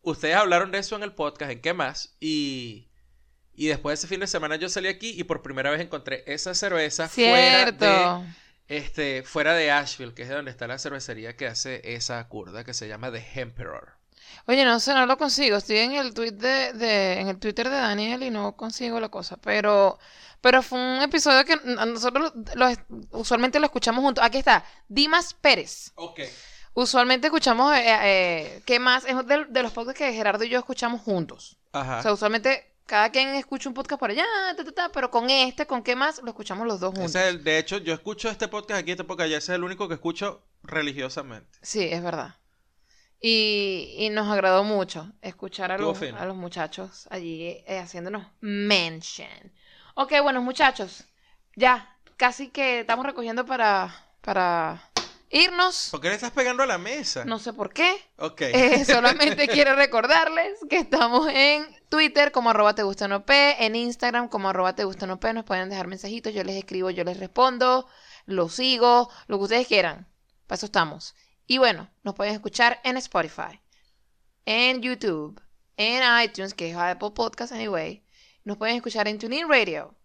ustedes hablaron de eso en el podcast, en qué más, y, y después de ese fin de semana yo salí aquí y por primera vez encontré esa cerveza Cierto. Este, fuera de Asheville, que es de donde está la cervecería que hace esa curda que se llama The Emperor. Oye, no sé, no lo consigo. Estoy en el tweet de, de- en el Twitter de Daniel y no consigo la cosa. Pero, pero fue un episodio que nosotros lo usualmente lo escuchamos juntos. Aquí está, Dimas Pérez. Ok. Usualmente escuchamos, eh, eh, ¿qué más? Es de, de los podcasts que Gerardo y yo escuchamos juntos. Ajá. O sea, usualmente cada quien escucha un podcast por allá, ta, ta, ta, pero con este, ¿con qué más? Lo escuchamos los dos juntos. Ese es el- de hecho, yo escucho este podcast aquí, este podcast allá, ese es el único que escucho religiosamente. Sí, es verdad. Y, y nos agradó mucho escuchar a los, a los muchachos allí eh, haciéndonos mention. Ok, bueno, muchachos, ya, casi que estamos recogiendo para, para irnos. ¿Por qué le estás pegando a la mesa? No sé por qué. Ok. Eh, solamente quiero recordarles que estamos en Twitter como arroba te gusta no en Instagram como arroba te gusta no nos pueden dejar mensajitos, yo les escribo, yo les respondo, los sigo, lo que ustedes quieran. Para eso estamos. Y bueno, nos pueden escuchar en Spotify, en YouTube, en iTunes, que es Apple Podcast anyway. Nos pueden escuchar en TuneIn Radio.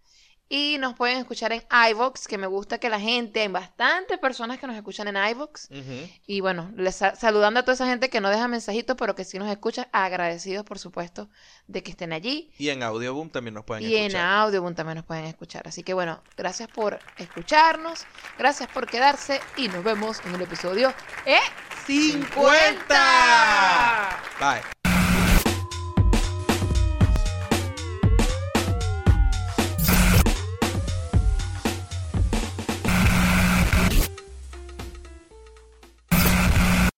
Y nos pueden escuchar en iVoox, que me gusta que la gente, hay bastantes personas que nos escuchan en iVoox. Ujú. Y bueno, les sa- saludando a toda esa gente que no deja mensajitos, pero que sí nos escucha, agradecidos por supuesto de que estén allí. Y en Audioboom también nos pueden Y en escuchar. Audioboom también nos pueden escuchar. Así que bueno, gracias por escucharnos, gracias por quedarse y nos vemos en el episodio E50. Bye.